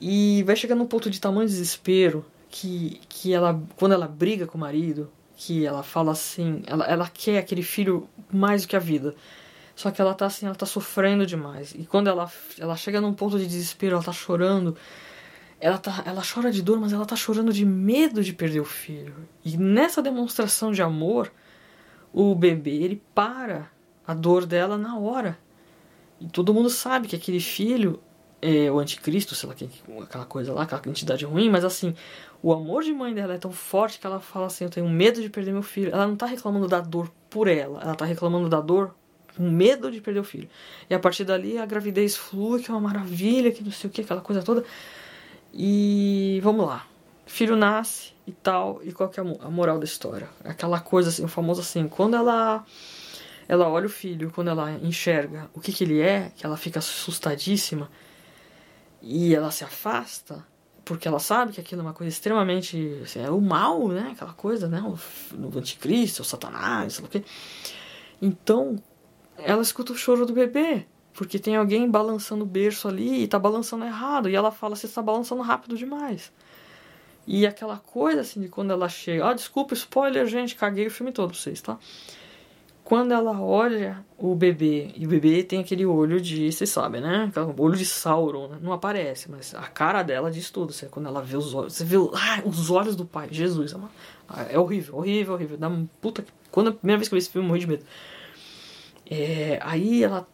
E vai chegar num ponto de tamanho desespero que, que ela, quando ela briga com o marido, que ela fala assim, ela, ela quer aquele filho mais do que a vida. Só que ela tá assim, ela tá sofrendo demais. E quando ela, ela chega num ponto de desespero, ela tá chorando. Ela, tá, ela chora de dor, mas ela tá chorando de medo de perder o filho. E nessa demonstração de amor, o bebê, ele para a dor dela na hora. E todo mundo sabe que aquele filho é, o anticristo, sei lá, aquela coisa lá, aquela entidade ruim, mas assim, o amor de mãe dela é tão forte que ela fala assim, eu tenho medo de perder meu filho. Ela não tá reclamando da dor por ela, ela tá reclamando da dor com medo de perder o filho. E a partir dali a gravidez flui, que é uma maravilha, que não sei o que, aquela coisa toda. E vamos lá. Filho nasce e tal, e qual que é a moral da história? Aquela coisa assim, o famoso assim, quando ela ela olha o filho, quando ela enxerga o que que ele é, que ela fica assustadíssima, e ela se afasta porque ela sabe que aquilo é uma coisa extremamente assim, é o mal, né? Aquela coisa, né? O, o anticristo, o satanás, sei lá o quê. Então, ela escuta o choro do bebê, porque tem alguém balançando o berço ali e tá balançando errado, e ela fala, você está balançando rápido demais. E aquela coisa assim de quando ela chega, ah, desculpa, spoiler, gente, caguei o filme todo pra vocês, tá? quando ela olha o bebê, e o bebê tem aquele olho de, vocês sabem, né? Olho de Sauron, né? não aparece, mas a cara dela diz tudo. Você, quando ela vê os olhos, você vê ah, os olhos do pai, Jesus, é, uma, é horrível, horrível, horrível. Dá uma puta. Quando a primeira vez que eu vi esse filme, eu morri de medo. É, aí ela,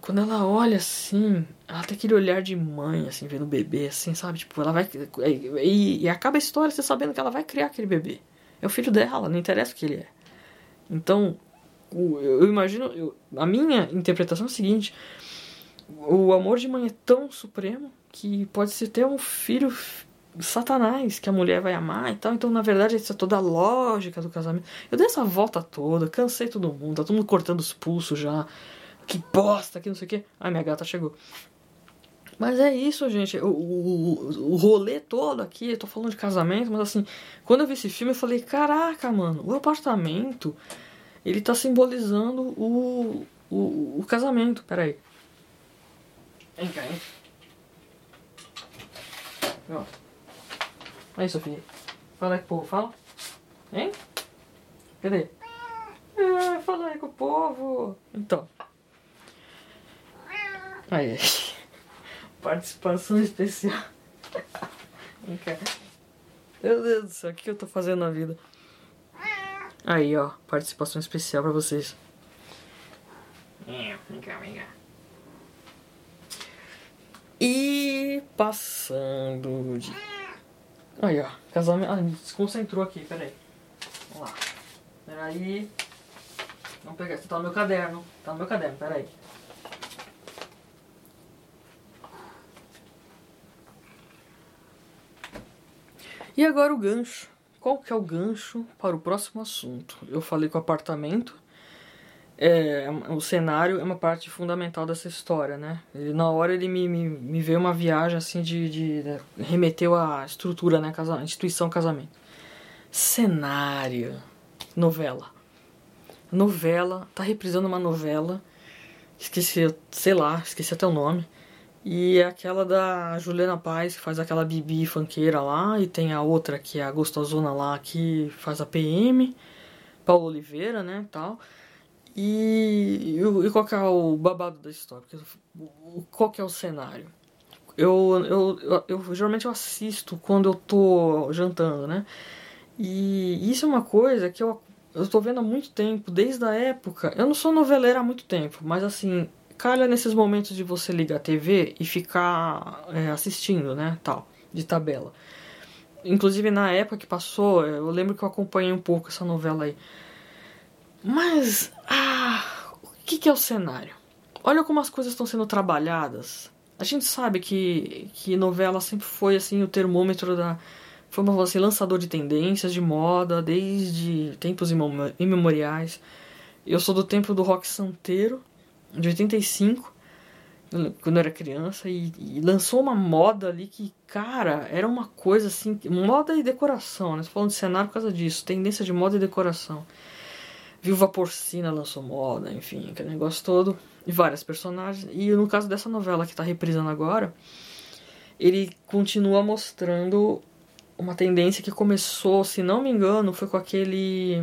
quando ela olha assim, ela tem aquele olhar de mãe, assim, vendo o bebê, assim, sabe? Tipo, ela vai. E, e acaba a história você sabendo que ela vai criar aquele bebê. É o filho dela, não interessa o que ele é. Então, eu imagino. Eu, a minha interpretação é a seguinte: o amor de mãe é tão supremo que pode ser até um filho satanás que a mulher vai amar e tal. Então, na verdade, essa é toda a lógica do casamento. Eu dei essa volta toda, cansei todo mundo, tá todo mundo cortando os pulsos já. Que bosta, que não sei o que. Ai, minha gata chegou. Mas é isso, gente. O, o, o rolê todo aqui, eu tô falando de casamento, mas assim, quando eu vi esse filme, eu falei: caraca, mano, o apartamento ele está simbolizando o, o, o casamento. Peraí. Vem cá, hein? Ó. Aí, Sofia. Fala aí com o povo, fala. Hein? Cadê? É, fala aí com o povo. Então. Aí. [laughs] Participação especial. [laughs] Vem cá. Meu Deus do céu, o que eu tô fazendo na vida? Aí, ó, participação especial pra vocês. Vem cá, vem cá. E passando de. Aí, ó, casamento. Ah, desconcentrou aqui, peraí. Vamos lá. Peraí. Vamos pegar. Tá no meu caderno. Tá no meu caderno, peraí. E agora o gancho qual que é o gancho para o próximo assunto? Eu falei que o apartamento, é, o cenário é uma parte fundamental dessa história, né? Ele, na hora ele me, me, me veio uma viagem assim de, de, de remeteu à estrutura, né? Casa, instituição casamento. Cenário, novela. Novela, tá reprisando uma novela, esqueci, sei lá, esqueci até o nome e é aquela da Juliana Paz, que faz aquela Bibi fanqueira lá. E tem a outra, que é a gostosona lá, que faz a PM. Paulo Oliveira, né, tal. E, e, qual é o babado da história? Qual que é o cenário? eu, eu, eu, eu, geralmente eu assisto quando eu tô jantando, né? E isso é uma coisa que eu, eu tô vendo há muito tempo, desde a época. Eu não sou noveleira há muito tempo, mas assim, calha nesses momentos de você ligar a TV e ficar é, assistindo, né? Tal, de tabela. Inclusive na época que passou, eu lembro que eu acompanhei um pouco essa novela aí. Mas, ah, o que, que é o cenário? Olha como as coisas estão sendo trabalhadas. A gente sabe que, que novela sempre foi assim o termômetro da. Foi assim, lançador de tendências, de moda, desde tempos imemoriais. Eu sou do tempo do rock santeiro, de 85 quando eu era criança e, e, lançou uma moda ali que, cara, era uma coisa assim, moda e decoração, né? Tô falando de cenário por causa disso, tendência de moda e decoração. Viúva Porcina lançou moda, enfim, aquele negócio todo, e várias personagens. E no caso dessa novela que tá reprisando agora, ele continua mostrando uma tendência que começou, se não me engano, foi com aquele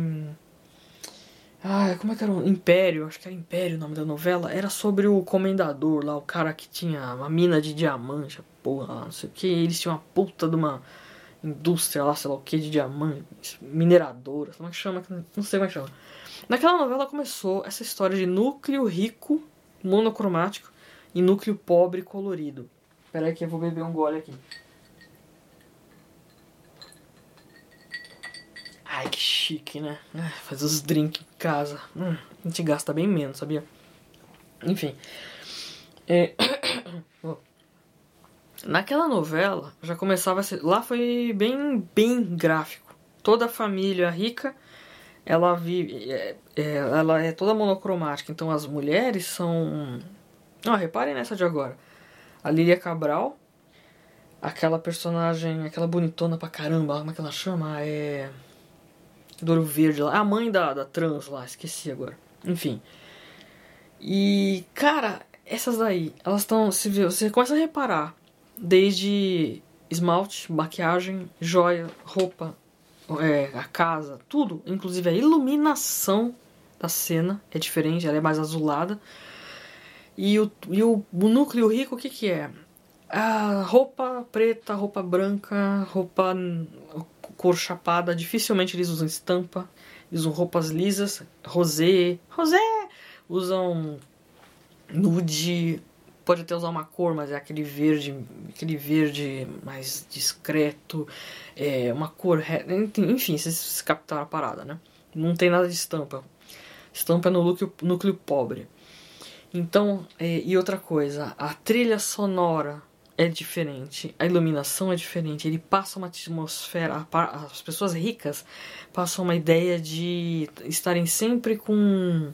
ah, como é que era? o Império, acho que era Império o nome da novela. Era sobre o comendador lá, o cara que tinha uma mina de diamante, porra não sei o que. Eles tinham uma puta de uma indústria lá, sei lá o que, de diamantes, mineradora, como é que chama? Não sei como é que chama. Naquela novela começou essa história de núcleo rico, monocromático, e núcleo pobre colorido. Espera aí que eu vou beber um gole aqui. Ai, que chique, né? Fazer os drinks em casa. Hum, a gente gasta bem menos, sabia? Enfim. É... [coughs] Naquela novela, já começava a ser... Lá foi bem, bem gráfico. Toda a família rica, ela vive... É, é, ela é toda monocromática. Então as mulheres são... Ó, reparem nessa de agora. A Lilia Cabral, aquela personagem, aquela bonitona pra caramba, como é que ela chama? É do Ouro Verde lá. A mãe da, da trans lá, esqueci agora. Enfim. E, cara, essas daí, elas estão. Se você começa a reparar, desde esmalte, maquiagem, joia, roupa, é, a casa, tudo, inclusive a iluminação da cena é diferente, ela é mais azulada. E o, e o, núcleo rico, o que, que é? A roupa preta, roupa branca, roupa cor chapada, dificilmente eles usam estampa, eles usam roupas lisas, rosé, rosé, usam nude, pode até usar uma cor, mas é aquele verde, aquele verde mais discreto, é uma cor, enfim, vocês captaram a parada, né? Não tem nada de estampa. Estampa é no núcleo, núcleo pobre. Então, é, e outra coisa, a trilha sonora é diferente, a iluminação é diferente, ele passa uma atmosfera, as pessoas ricas passam uma ideia de estarem sempre com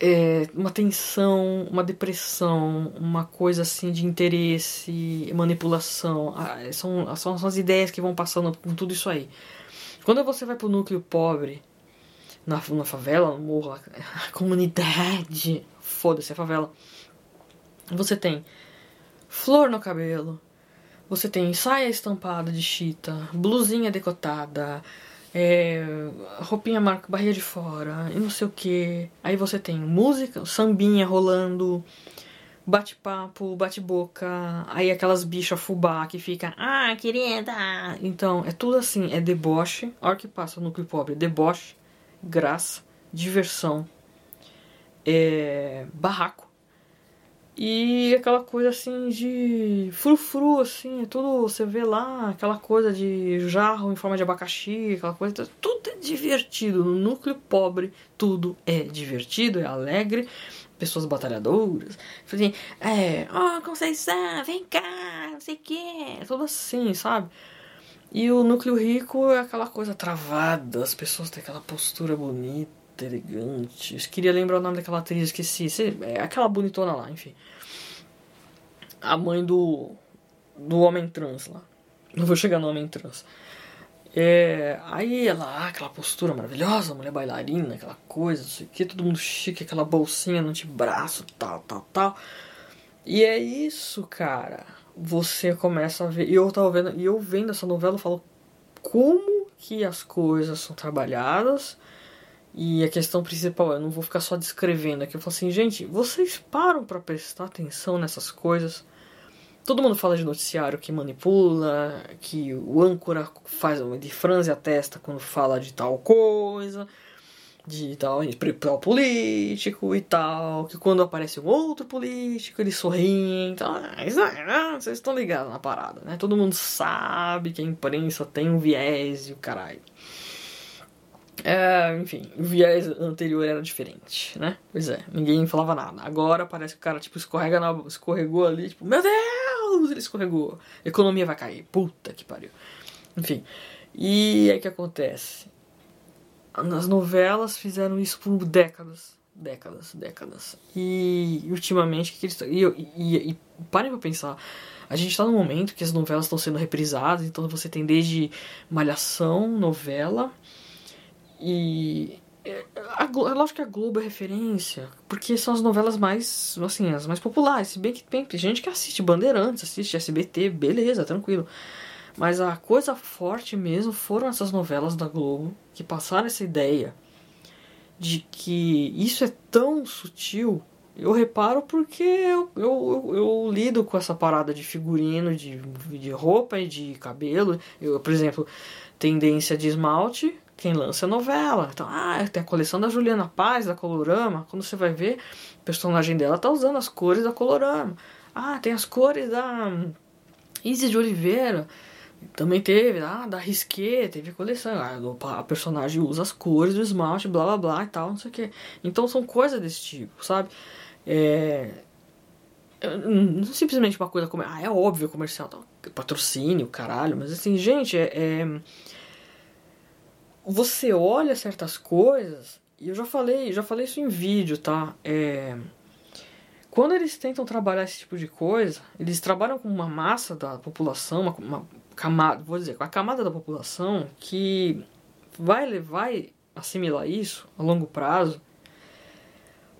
é, uma tensão, uma depressão, uma coisa assim de interesse, manipulação, são, são, são as ideias que vão passando com tudo isso aí. Quando você vai pro núcleo pobre, na, na favela, no morro, [laughs] a comunidade, foda-se a favela, você tem flor no cabelo. Você tem saia estampada de chita, blusinha decotada, é, roupinha marca barriga de fora e não sei o que. Aí você tem música, sambinha rolando, bate-papo, bate-boca, aí aquelas bichas fubá que fica, ah, querida. Então, é tudo assim, é deboche, a hora que passa no núcleo pobre, deboche, graça, diversão, é, barraco e aquela coisa assim de frufru, assim, tudo você vê lá, aquela coisa de jarro em forma de abacaxi, aquela coisa, tudo é divertido. No núcleo pobre, tudo é divertido, é alegre, pessoas batalhadoras. Assim, é, oh, Conceição, vem cá, não sei o que, é tudo assim, sabe? E o núcleo rico é aquela coisa travada, as pessoas têm aquela postura bonita elegante. Eu queria lembrar o nome daquela atriz, esqueci. É aquela bonitona lá, enfim. A mãe do. do homem trans lá. Não vou chegar no homem trans. É, aí ela, aquela postura maravilhosa, mulher bailarina, aquela coisa, não sei o que, todo mundo chique, aquela bolsinha no antebraço, tal, tal, tal. E é isso, cara. Você começa a ver. E eu tava vendo, e eu vendo essa novela, eu falo como que as coisas são trabalhadas e a questão principal, eu não vou ficar só descrevendo aqui. Eu falo assim, gente, vocês param para prestar atenção nessas coisas? Todo mundo fala de noticiário que manipula, que o âncora faz de franze a testa quando fala de tal coisa, de tal, de tal político e tal, que quando aparece um outro político eles sorriem. Então, vocês estão ligados na parada, né? Todo mundo sabe que a imprensa tem um viés e o caralho. É, enfim, o viés anterior era diferente, né? Pois é, ninguém falava nada. Agora parece que o cara, tipo, escorrega na, escorregou ali, tipo, meu Deus, ele escorregou. Economia vai cair. Puta que pariu. Enfim. E aí o que acontece? As novelas fizeram isso por décadas. Décadas, décadas. E ultimamente, que eles e, e, e parem pra pensar. A gente tá num momento que as novelas estão sendo reprisadas, então você tem desde Malhação, novela e a, é lógico que a Globo é referência, porque são as novelas mais, assim, as mais populares. Se bem que tem gente que assiste Bandeirantes, assiste SBT, beleza, tranquilo. Mas a coisa forte mesmo foram essas novelas da Globo que passaram essa ideia de que isso é tão sutil. Eu reparo porque eu, eu, eu lido com essa parada de figurino, de, de roupa e de cabelo. Eu, por exemplo, tendência de esmalte, quem lança novela. Então, ah, tem a coleção da Juliana Paz, da Colorama. Quando você vai ver, o personagem dela tá usando as cores da Colorama. Ah, tem as cores da Isis de Oliveira. Também teve, ah, da Risquet, teve coleção. Ah, a personagem usa as cores do esmalte, blá blá blá e tal, não sei o que. Então são coisas desse tipo, sabe? É. Não simplesmente uma coisa como. Ah, é óbvio comercial, patrocínio, caralho, mas assim, gente, é, é você olha certas coisas, e eu já falei, já falei isso em vídeo, tá? É, quando eles tentam trabalhar esse tipo de coisa, eles trabalham com uma massa da população, uma, uma camada, vou dizer, com a camada da população que vai, vai assimilar isso a longo prazo.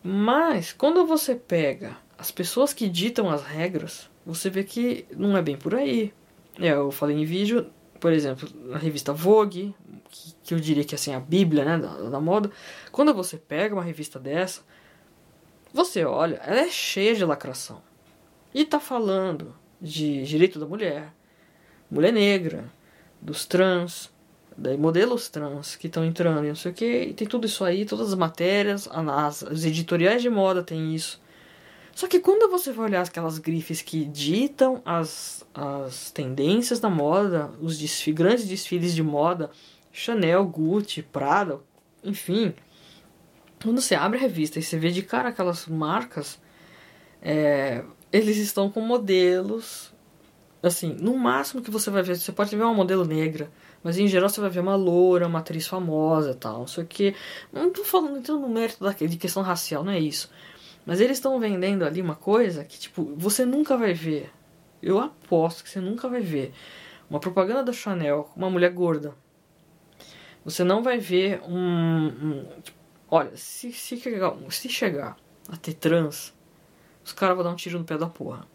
Mas quando você pega as pessoas que ditam as regras, você vê que não é bem por aí. É, eu falei em vídeo, por exemplo, na revista Vogue, que, que eu diria que assim, a bíblia né, da, da moda, quando você pega uma revista dessa, você olha, ela é cheia de lacração. E tá falando de direito da mulher, mulher negra, dos trans, daí modelos trans que estão entrando e não sei o que, e tem tudo isso aí, todas as matérias, as, as editoriais de moda tem isso. Só que quando você vai olhar aquelas grifes que ditam as, as tendências da moda, os desfiles, grandes desfiles de moda, Chanel, Gucci, Prada, enfim. Quando você abre a revista e você vê de cara aquelas marcas, é, eles estão com modelos. Assim, no máximo que você vai ver, você pode ver uma modelo negra, mas em geral você vai ver uma loura, uma atriz famosa tal. Só que, não tô falando entrando no mérito da, de questão racial, não é isso. Mas eles estão vendendo ali uma coisa que, tipo, você nunca vai ver. Eu aposto que você nunca vai ver uma propaganda da Chanel com uma mulher gorda você não vai ver um. um tipo, olha, se, se, chegar, se chegar a ter trans, os caras vão dar um tiro no pé da porra.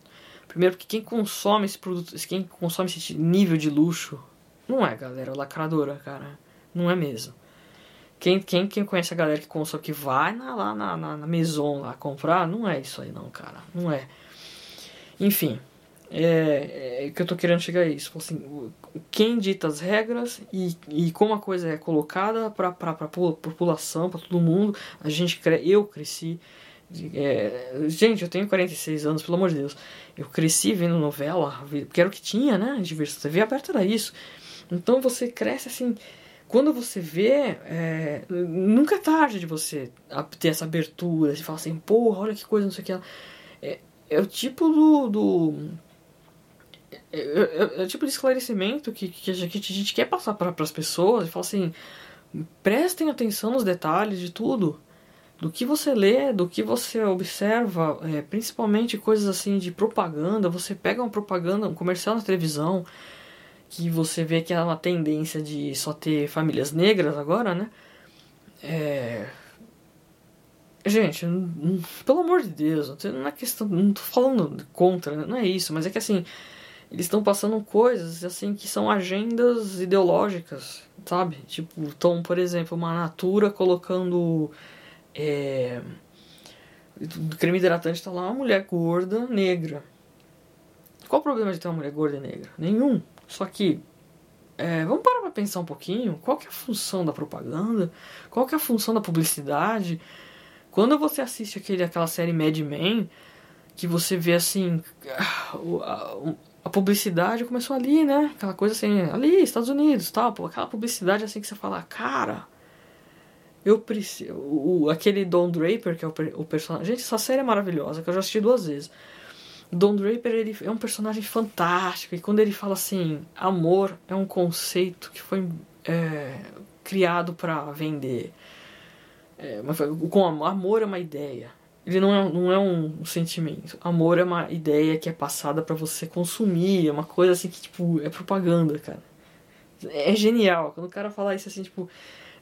Primeiro porque quem consome esse produto, quem consome esse nível de luxo, não é galera lacradora, cara. Não é mesmo. Quem, quem, quem conhece a galera que consome, que vai na, lá na, na, na Maison lá comprar, não é isso aí não, cara. Não é. Enfim, é, é que eu tô querendo chegar a isso. Assim, quem dita as regras e, e como a coisa é colocada para a população, para todo mundo. A gente eu cresci. É, gente, eu tenho 46 anos, pelo amor de Deus. Eu cresci vendo novela, porque era o que tinha, né? Diversão. TV aberta era isso. Então você cresce assim. Quando você vê, é, nunca é tarde de você ter essa abertura. Você fala assim, porra, olha que coisa, não sei o que. É, é o tipo do, do é, é, é, o tipo de esclarecimento que, que, a, gente, a gente quer passar para as pessoas e falar assim: prestem atenção nos detalhes de tudo. Do que você lê, do que você observa, é, principalmente coisas assim de propaganda. Você pega uma propaganda, um comercial na televisão, que você vê que é uma tendência de só ter famílias negras agora, né? É. Gente, pelo amor de Deus, não é questão. Não tô falando contra, não é isso, mas é que assim eles estão passando coisas assim que são agendas ideológicas, sabe? Tipo, estão, por exemplo, uma Natura colocando é, creme hidratante está lá uma mulher gorda, negra. Qual o problema de ter uma mulher gorda e negra? Nenhum. Só que é, vamos parar pra pensar um pouquinho. Qual que é a função da propaganda? Qual que é a função da publicidade? Quando você assiste aquele, aquela série Mad Men, que você vê assim. A, publicidade começou ali, né? Aquela coisa assim, ali, Estados Unidos tal. Pô, aquela publicidade assim que você fala, cara. Eu preciso. O, aquele Don Draper, que é o, o personagem. Gente, essa série é maravilhosa, que eu já assisti duas vezes. Don Draper ele é um personagem fantástico e quando ele fala assim, amor é um conceito que foi é, criado para vender. É, com amor é uma ideia. Ele não é, não é um, sentimento. Amor é uma ideia que é passada para você consumir. É uma coisa assim que, tipo, é propaganda, cara. É genial. Quando o cara fala isso assim, tipo,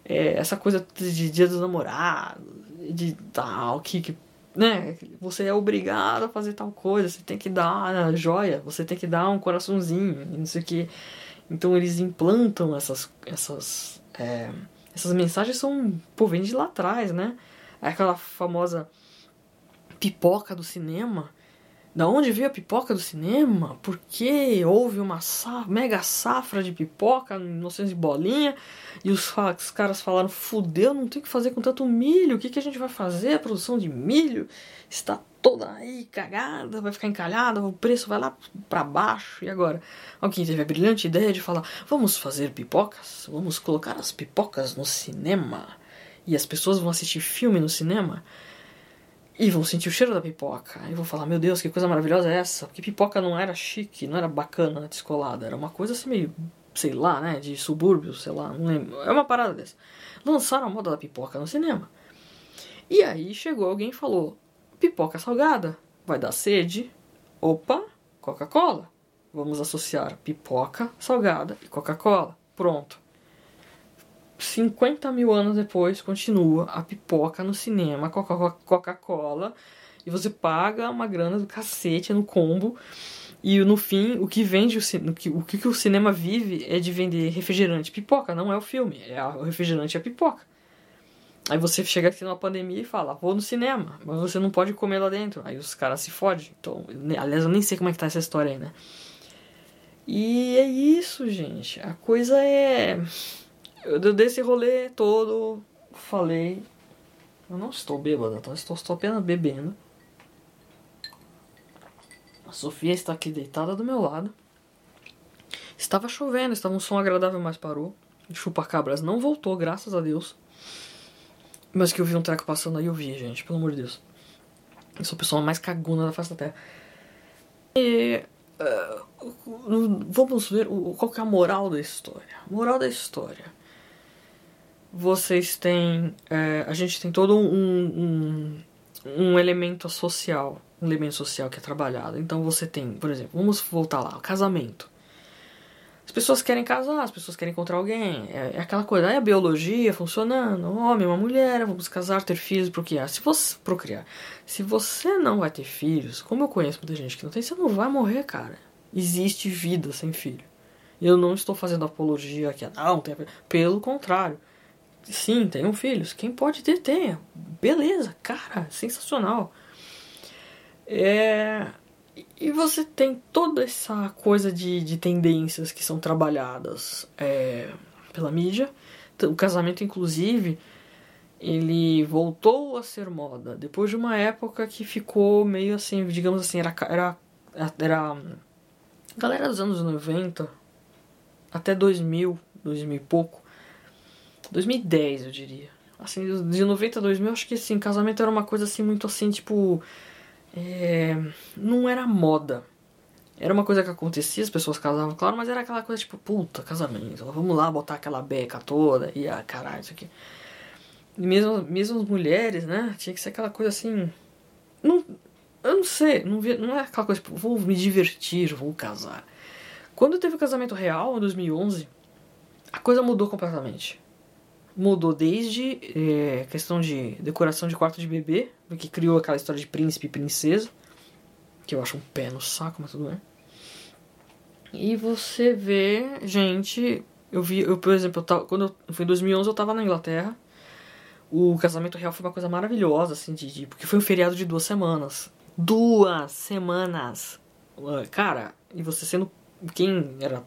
é, essa coisa de dia dos namorados, de tal, que, que né, você é obrigado a fazer tal coisa, você tem que dar joia, você tem que dar um coraçãozinho, não sei o que. Então eles implantam essas essas é, essas mensagens são, pô, vem de lá atrás, né? Aquela famosa pipoca do cinema da onde veio a pipoca do cinema? Porque houve uma safra, mega safra de pipoca, noções de bolinha, e os, os, caras falaram: fudeu, não tem o que fazer com tanto milho, o que, que a gente vai fazer? A produção de milho está toda aí cagada, vai ficar encalhada, o preço vai lá para baixo. E agora? Alguém teve a brilhante ideia de falar: vamos fazer pipocas? Vamos colocar as pipocas no cinema? E as pessoas vão assistir filme no cinema? E vão sentir o cheiro da pipoca. E vão falar, meu Deus, que coisa maravilhosa é essa? Porque pipoca não era chique, não era bacana, descolada. Era uma coisa assim meio, sei lá, né? De subúrbio, sei lá, não lembro. É uma parada dessa. Lançaram a moda da pipoca no cinema. E aí chegou alguém e falou, pipoca salgada, vai dar sede. Opa, Coca-Cola. Vamos associar pipoca salgada e Coca-Cola. Pronto. 50 mil anos depois, continua a pipoca no cinema, Coca-Cola, e você paga uma grana do cacete no combo. E no fim, o que vende o, que, o que o cinema vive é de vender refrigerante pipoca, não é o filme, é a, o refrigerante é a pipoca. Aí você chega aqui numa pandemia e fala, vou no cinema, mas você não pode comer lá dentro. Aí os caras se fodem. Então, aliás, eu nem sei como é que tá essa história aí, né? E é isso, gente. A coisa é. Desse rolê todo, falei. Eu não estou bêbada, tá? Estou, estou apenas bebendo. A Sofia está aqui deitada do meu lado. Estava chovendo, estava um som agradável, mas parou. Chupa-cabras não voltou, graças a Deus. Mas que eu vi um treco passando aí, eu vi, gente, pelo amor de Deus. Eu sou a pessoa mais cagona da face da terra. E. Uh, vamos ver o, qual que é a moral da história. Moral da história vocês têm. É, a gente tem todo um, um, um elemento social. Um elemento social que é trabalhado. Então você tem, por exemplo, vamos voltar lá, casamento. As pessoas querem casar, as pessoas querem encontrar alguém. É, é aquela coisa, aí a biologia funcionando, um homem, uma mulher, vamos casar, ter filhos, procriar. Se você procriar, se você não vai ter filhos, como eu conheço muita gente que não tem, você não vai morrer, cara. Existe vida sem filho. Eu não estou fazendo apologia aqui, não, tem pelo contrário. Sim, tenham filhos. Quem pode ter, tenha. Beleza, cara, sensacional. É... E você tem toda essa coisa de, de tendências que são trabalhadas é, pela mídia. O casamento, inclusive, ele voltou a ser moda depois de uma época que ficou meio assim, digamos assim, era, era, era galera dos anos 90 até 2000, 2000 e pouco 2010, eu diria. Assim, de 90 a 2000, acho que assim, casamento era uma coisa assim, muito assim, tipo. É, não era moda. Era uma coisa que acontecia, as pessoas casavam, claro, mas era aquela coisa tipo, puta, casamento, vamos lá botar aquela beca toda, e ah, caralho, isso aqui. E mesmo, mesmo as mulheres, né? Tinha que ser aquela coisa assim. Não, eu não sei, não, não é aquela coisa tipo, vou me divertir, vou casar. Quando teve o casamento real, em 2011, a coisa mudou completamente mudou desde é, questão de decoração de quarto de bebê, que criou aquela história de príncipe e princesa, que eu acho um pé no saco, mas tudo bem. E você vê, gente, eu vi, eu, por exemplo, eu tava, quando eu fui em 2011 eu tava na Inglaterra. O casamento real foi uma coisa maravilhosa, assim, de, de, porque foi um feriado de duas semanas. Duas semanas! Cara, e você sendo quem era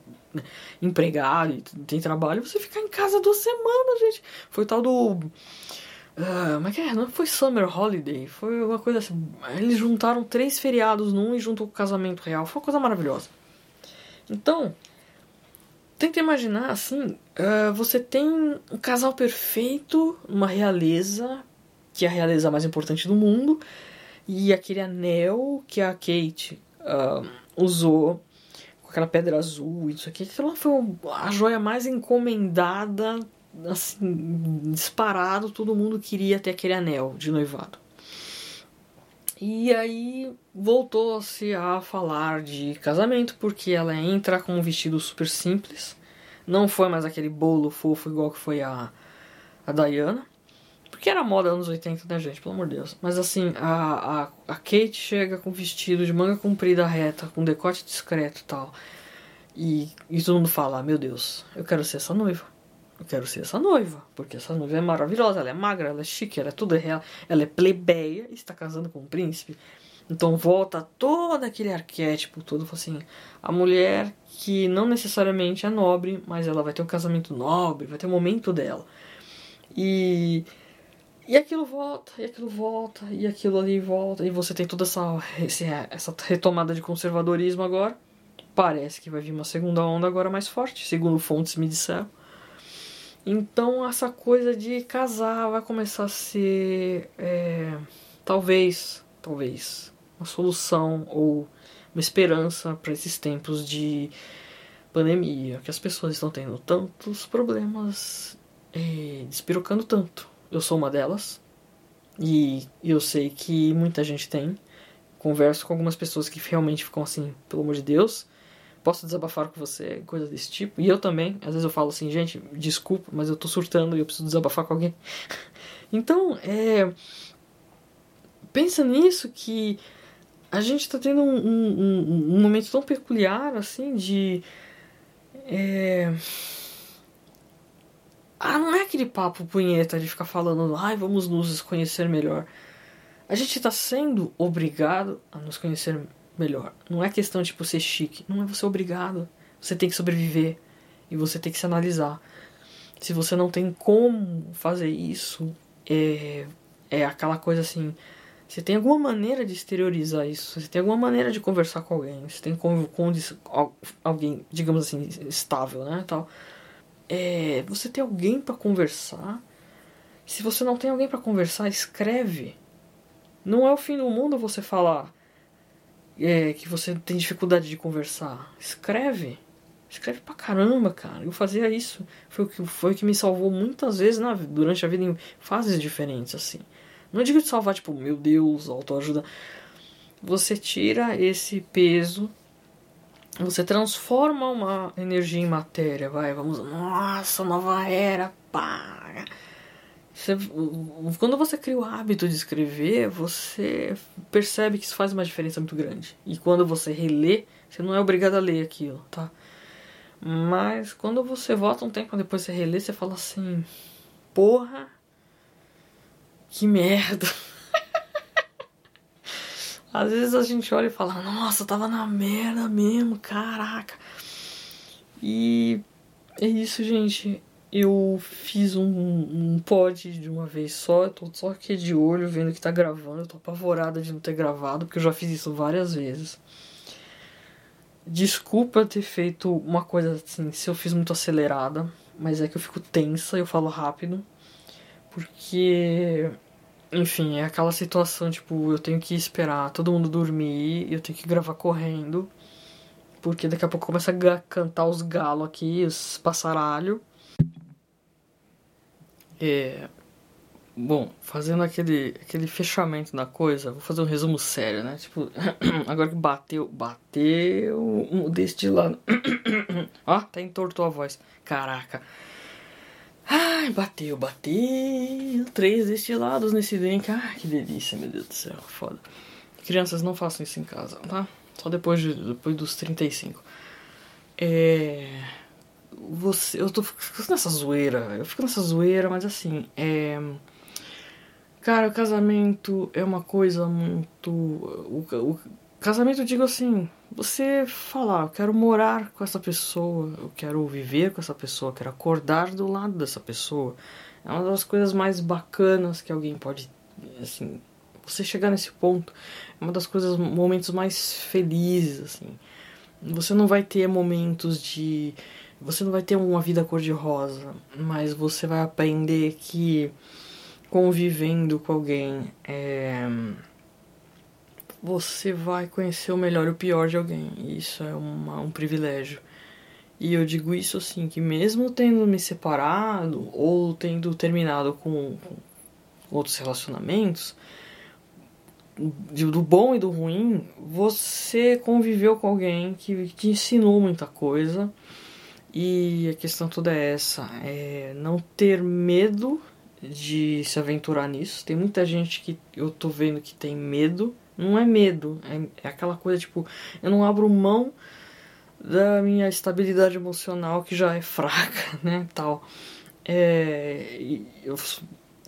empregado e tem trabalho, você ficar em casa duas semanas, gente. Foi tal do. Uh, como é que é? Não foi Summer Holiday, foi uma coisa assim. Eles juntaram três feriados num e juntou com o casamento real. Foi uma coisa maravilhosa. Então, tenta imaginar assim: uh, você tem um casal perfeito, uma realeza, que é a realeza mais importante do mundo, e aquele anel que a Kate uh, usou aquela pedra azul, isso aqui, aquilo foi a joia mais encomendada, assim, disparado, todo mundo queria ter aquele anel de noivado. E aí voltou-se a falar de casamento, porque ela entra com um vestido super simples. Não foi mais aquele bolo fofo igual que foi a, a Diana. Porque era moda anos 80, né, gente? Pelo amor de Deus. Mas assim, a, a, a Kate chega com vestido de manga comprida reta, com decote discreto e tal. E, e todo mundo fala: Meu Deus, eu quero ser essa noiva. Eu quero ser essa noiva. Porque essa noiva é maravilhosa, ela é magra, ela é chique, ela é tudo real. Ela é plebeia e está casando com um príncipe. Então volta todo aquele arquétipo todo, assim, a mulher que não necessariamente é nobre, mas ela vai ter um casamento nobre, vai ter o um momento dela. E e aquilo volta, e aquilo volta, e aquilo ali volta, e você tem toda essa, essa retomada de conservadorismo agora. Parece que vai vir uma segunda onda agora mais forte, segundo fontes me disseram. Então essa coisa de casar vai começar a ser é, talvez, talvez, uma solução ou uma esperança para esses tempos de pandemia, que as pessoas estão tendo tantos problemas, é, despirocando tanto eu sou uma delas. E eu sei que muita gente tem. Converso com algumas pessoas que realmente ficam assim, pelo amor de Deus, posso desabafar com você, coisa desse tipo. E eu também, às vezes eu falo assim, gente, desculpa, mas eu tô surtando e eu preciso desabafar com alguém. [laughs] então, é. Pensa nisso que a gente tá tendo um, um, um momento tão peculiar, assim, de. É ah, não é aquele papo punheta de ficar falando, ai, vamos nos conhecer melhor. A gente está sendo obrigado a nos conhecer melhor. Não é questão de tipo, ser chique. Não é você obrigado. Você tem que sobreviver. E você tem que se analisar. Se você não tem como fazer isso, é, é aquela coisa assim. Você tem alguma maneira de exteriorizar isso? Você tem alguma maneira de conversar com alguém? Você tem com, com alguém, digamos assim, estável, né? Tal é, você ter alguém para conversar. Se você não tem alguém para conversar, escreve. Não é o fim do mundo você falar é, que você tem dificuldade de conversar. Escreve. Escreve pra caramba, cara. Eu fazia isso. Foi o que, foi o que me salvou muitas vezes na, durante a vida em fases diferentes, assim. Não digo de salvar, tipo, meu Deus, autoajuda. Você tira esse peso você transforma uma energia em matéria, vai, vamos, nossa, nova era, pá. Você, quando você cria o hábito de escrever, você percebe que isso faz uma diferença muito grande. E quando você relê, você não é obrigado a ler aquilo, tá? Mas quando você volta um tempo depois você relê, você fala assim: Porra, que merda. Às vezes a gente olha e fala, nossa, tava na merda mesmo, caraca. E é isso, gente. Eu fiz um, um pod de uma vez só, eu tô só aqui de olho vendo que tá gravando, eu tô apavorada de não ter gravado, porque eu já fiz isso várias vezes. Desculpa ter feito uma coisa assim, se eu fiz muito acelerada, mas é que eu fico tensa, eu falo rápido, porque enfim, é aquela situação, tipo, eu tenho que esperar todo mundo dormir, eu tenho que gravar correndo, porque daqui a pouco começa a cantar os galos aqui, os passaralho. É. Bom, fazendo aquele, aquele fechamento da coisa, vou fazer um resumo sério, né? Tipo, [clears throat] agora que bateu, bateu um deste lado. [clears throat] Ó, até entortou a voz. Caraca. Ai, bateu, bateu. Três destilados nesse drink. Ah, que delícia, meu Deus do céu. Foda. Crianças, não façam isso em casa, tá? Só depois, de, depois dos 35. É. Você. Eu tô ficando nessa zoeira. Eu fico nessa zoeira, mas assim. É. Cara, o casamento é uma coisa muito. O, o, casamento, eu digo assim, você falar, eu quero morar com essa pessoa, eu quero viver com essa pessoa, eu quero acordar do lado dessa pessoa. É uma das coisas mais bacanas que alguém pode, assim, você chegar nesse ponto. É uma das coisas, momentos mais felizes, assim. Você não vai ter momentos de. Você não vai ter uma vida cor-de-rosa, mas você vai aprender que convivendo com alguém é você vai conhecer o melhor e o pior de alguém. Isso é uma, um privilégio. E eu digo isso assim, que mesmo tendo me separado ou tendo terminado com, com outros relacionamentos, do bom e do ruim, você conviveu com alguém que te ensinou muita coisa. E a questão toda é essa, é não ter medo de se aventurar nisso. Tem muita gente que eu tô vendo que tem medo. Não é medo, é, é aquela coisa tipo, eu não abro mão da minha estabilidade emocional que já é fraca, [laughs] né, tal. É, eu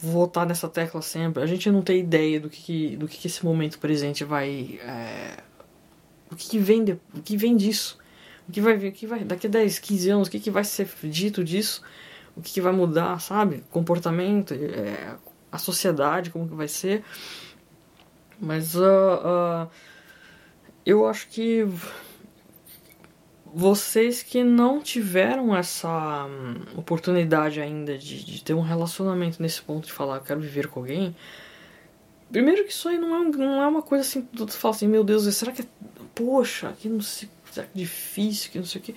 voltar nessa tecla sempre. A gente não tem ideia do que, do que esse momento presente vai, é, o que, que vem de, o que vem disso, o que vai vir, o que vai daqui a 10, 15 anos, o que, que vai ser dito disso, o que, que vai mudar, sabe? Comportamento, é, a sociedade, como que vai ser. Mas uh, uh, eu acho que vocês que não tiveram essa hum, oportunidade ainda de, de, ter um relacionamento nesse ponto de falar, quero viver com alguém. Primeiro que isso aí não é, um, não é uma coisa assim, tu fala assim, meu Deus, será que é. Poxa, que não sei. Será que é difícil, que não sei o que.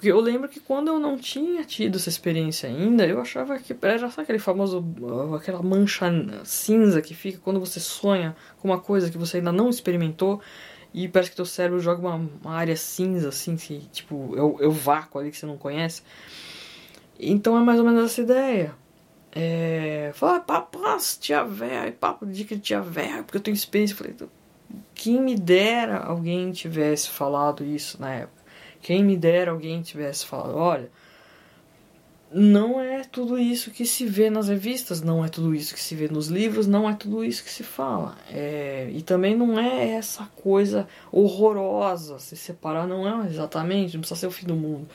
Porque eu lembro que quando eu não tinha tido essa experiência ainda, eu achava que era sabe aquele famoso. aquela mancha cinza que fica quando você sonha com uma coisa que você ainda não experimentou e parece que teu cérebro joga uma, uma área cinza, assim, que, tipo, é o, é vácuo ali que você não conhece. Então é mais ou menos essa ideia. É, fala, papo, tia véia, papo de que tia véia, porque eu tenho experiência. Eu falei, quem me dera alguém tivesse falado isso na época. Quem me dera alguém tivesse falado, olha, não é tudo isso que se vê nas revistas, não é tudo isso que se vê nos livros, não é tudo isso que se fala. É, e também não é essa coisa horrorosa. Se separar não é exatamente, não precisa ser o fim do mundo.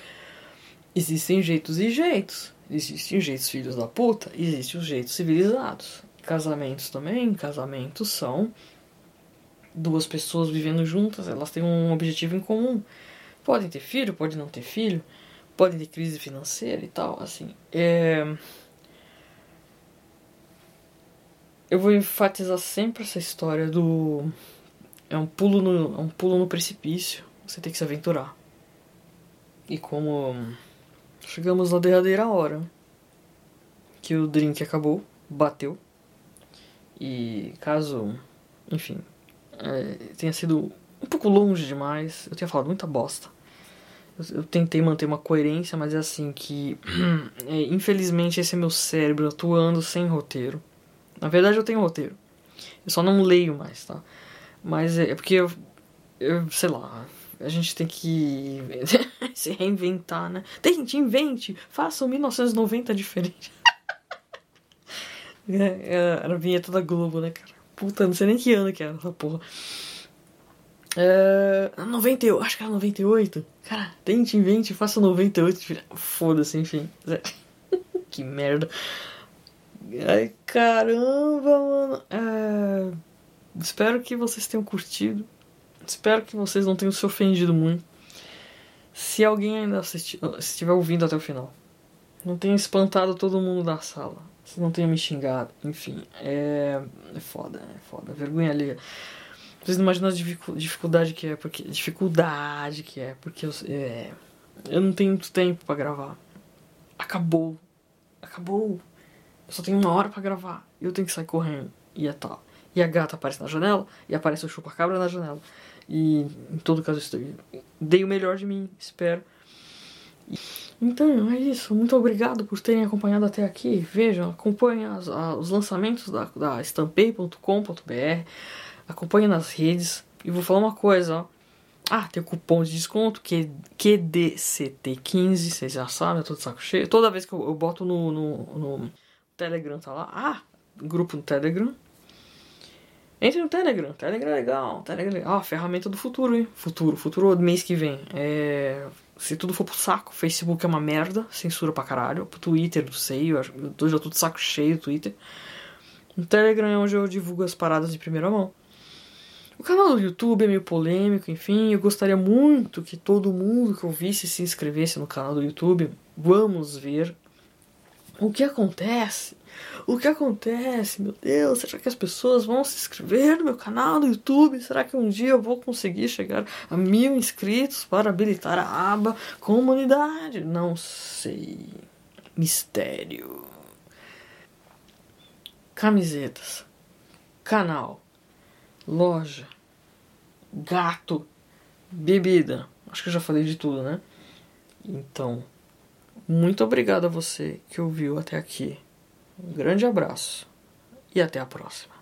Existem jeitos e jeitos. Existem jeitos filhos da puta, existem os jeitos civilizados. Casamentos também, casamentos são duas pessoas vivendo juntas, elas têm um objetivo em comum. Podem ter filho, pode não ter filho pode ter crise financeira e tal, assim. É... Eu vou enfatizar sempre essa história do é um pulo no é um pulo no precipício. Você tem que se aventurar. E como chegamos na derradeira hora que o drink acabou, bateu. E caso, enfim, é, tenha sido um pouco longe demais, eu tenha falado muita bosta eu tentei manter uma coerência, mas é assim que [clears throat] é, infelizmente esse é meu cérebro atuando sem roteiro. Na verdade eu tenho roteiro. Eu só não leio mais, tá? Mas é, é porque eu, eu sei lá, a gente tem que [laughs] se reinventar, né? Tente, invente, faça um 1990 diferente. [laughs] é, é, era a vinheta da Globo, né, cara? Puta, não sei nem que ano que era essa porra. É, 98, acho que era 98. Cara, tente, invente, faça 98. Foda-se, enfim. [laughs] que merda. Ai, caramba, mano. É, espero que vocês tenham curtido. Espero que vocês não tenham se ofendido muito. Se alguém ainda assisti, estiver ouvindo até o final, não tenha espantado todo mundo da sala. Se não tenha me xingado, enfim. É, é foda, é foda. Vergonha alheia. Vocês não imaginam a dificuldade que é, porque. Dificuldade que é, porque eu, é, eu não tenho muito tempo para gravar. Acabou. Acabou. Eu só tenho uma hora para gravar. Eu tenho que sair correndo. E é tal. E a gata aparece na janela. E aparece o chupa-cabra na janela. E em todo caso, eu dei o melhor de mim, espero. Então é isso. Muito obrigado por terem acompanhado até aqui. Vejam, acompanhem os lançamentos da, da. Acompanhe nas redes. E vou falar uma coisa, ó. Ah, tem cupom de desconto que é QDCT15, vocês já sabem, eu tô de saco cheio. Toda vez que eu, eu boto no, no, no, Telegram, tá lá. Ah, grupo no Telegram. Entre no Telegram. Telegram é legal. Telegram é legal. Ah, ferramenta do futuro, hein? Futuro. Futuro mês que vem. É... Se tudo for pro saco, Facebook é uma merda. Censura pra caralho. Pro Twitter, não sei. Eu, eu já tô de saco cheio do Twitter. O Telegram é onde eu divulgo as paradas de primeira mão. O canal do YouTube é meio polêmico, enfim. Eu gostaria muito que todo mundo que ouvisse se inscrevesse no canal do YouTube. Vamos ver o que acontece o que acontece? Meu Deus, será que as pessoas vão se inscrever no meu canal do YouTube? Será que um dia eu vou conseguir chegar a mil inscritos para habilitar a aba comunidade? Não sei. Mistério. Camisetas. Canal. Loja. Gato. Bebida. Acho que eu já falei de tudo, né? Então, muito obrigado a você que ouviu até aqui. Um grande abraço e até a próxima.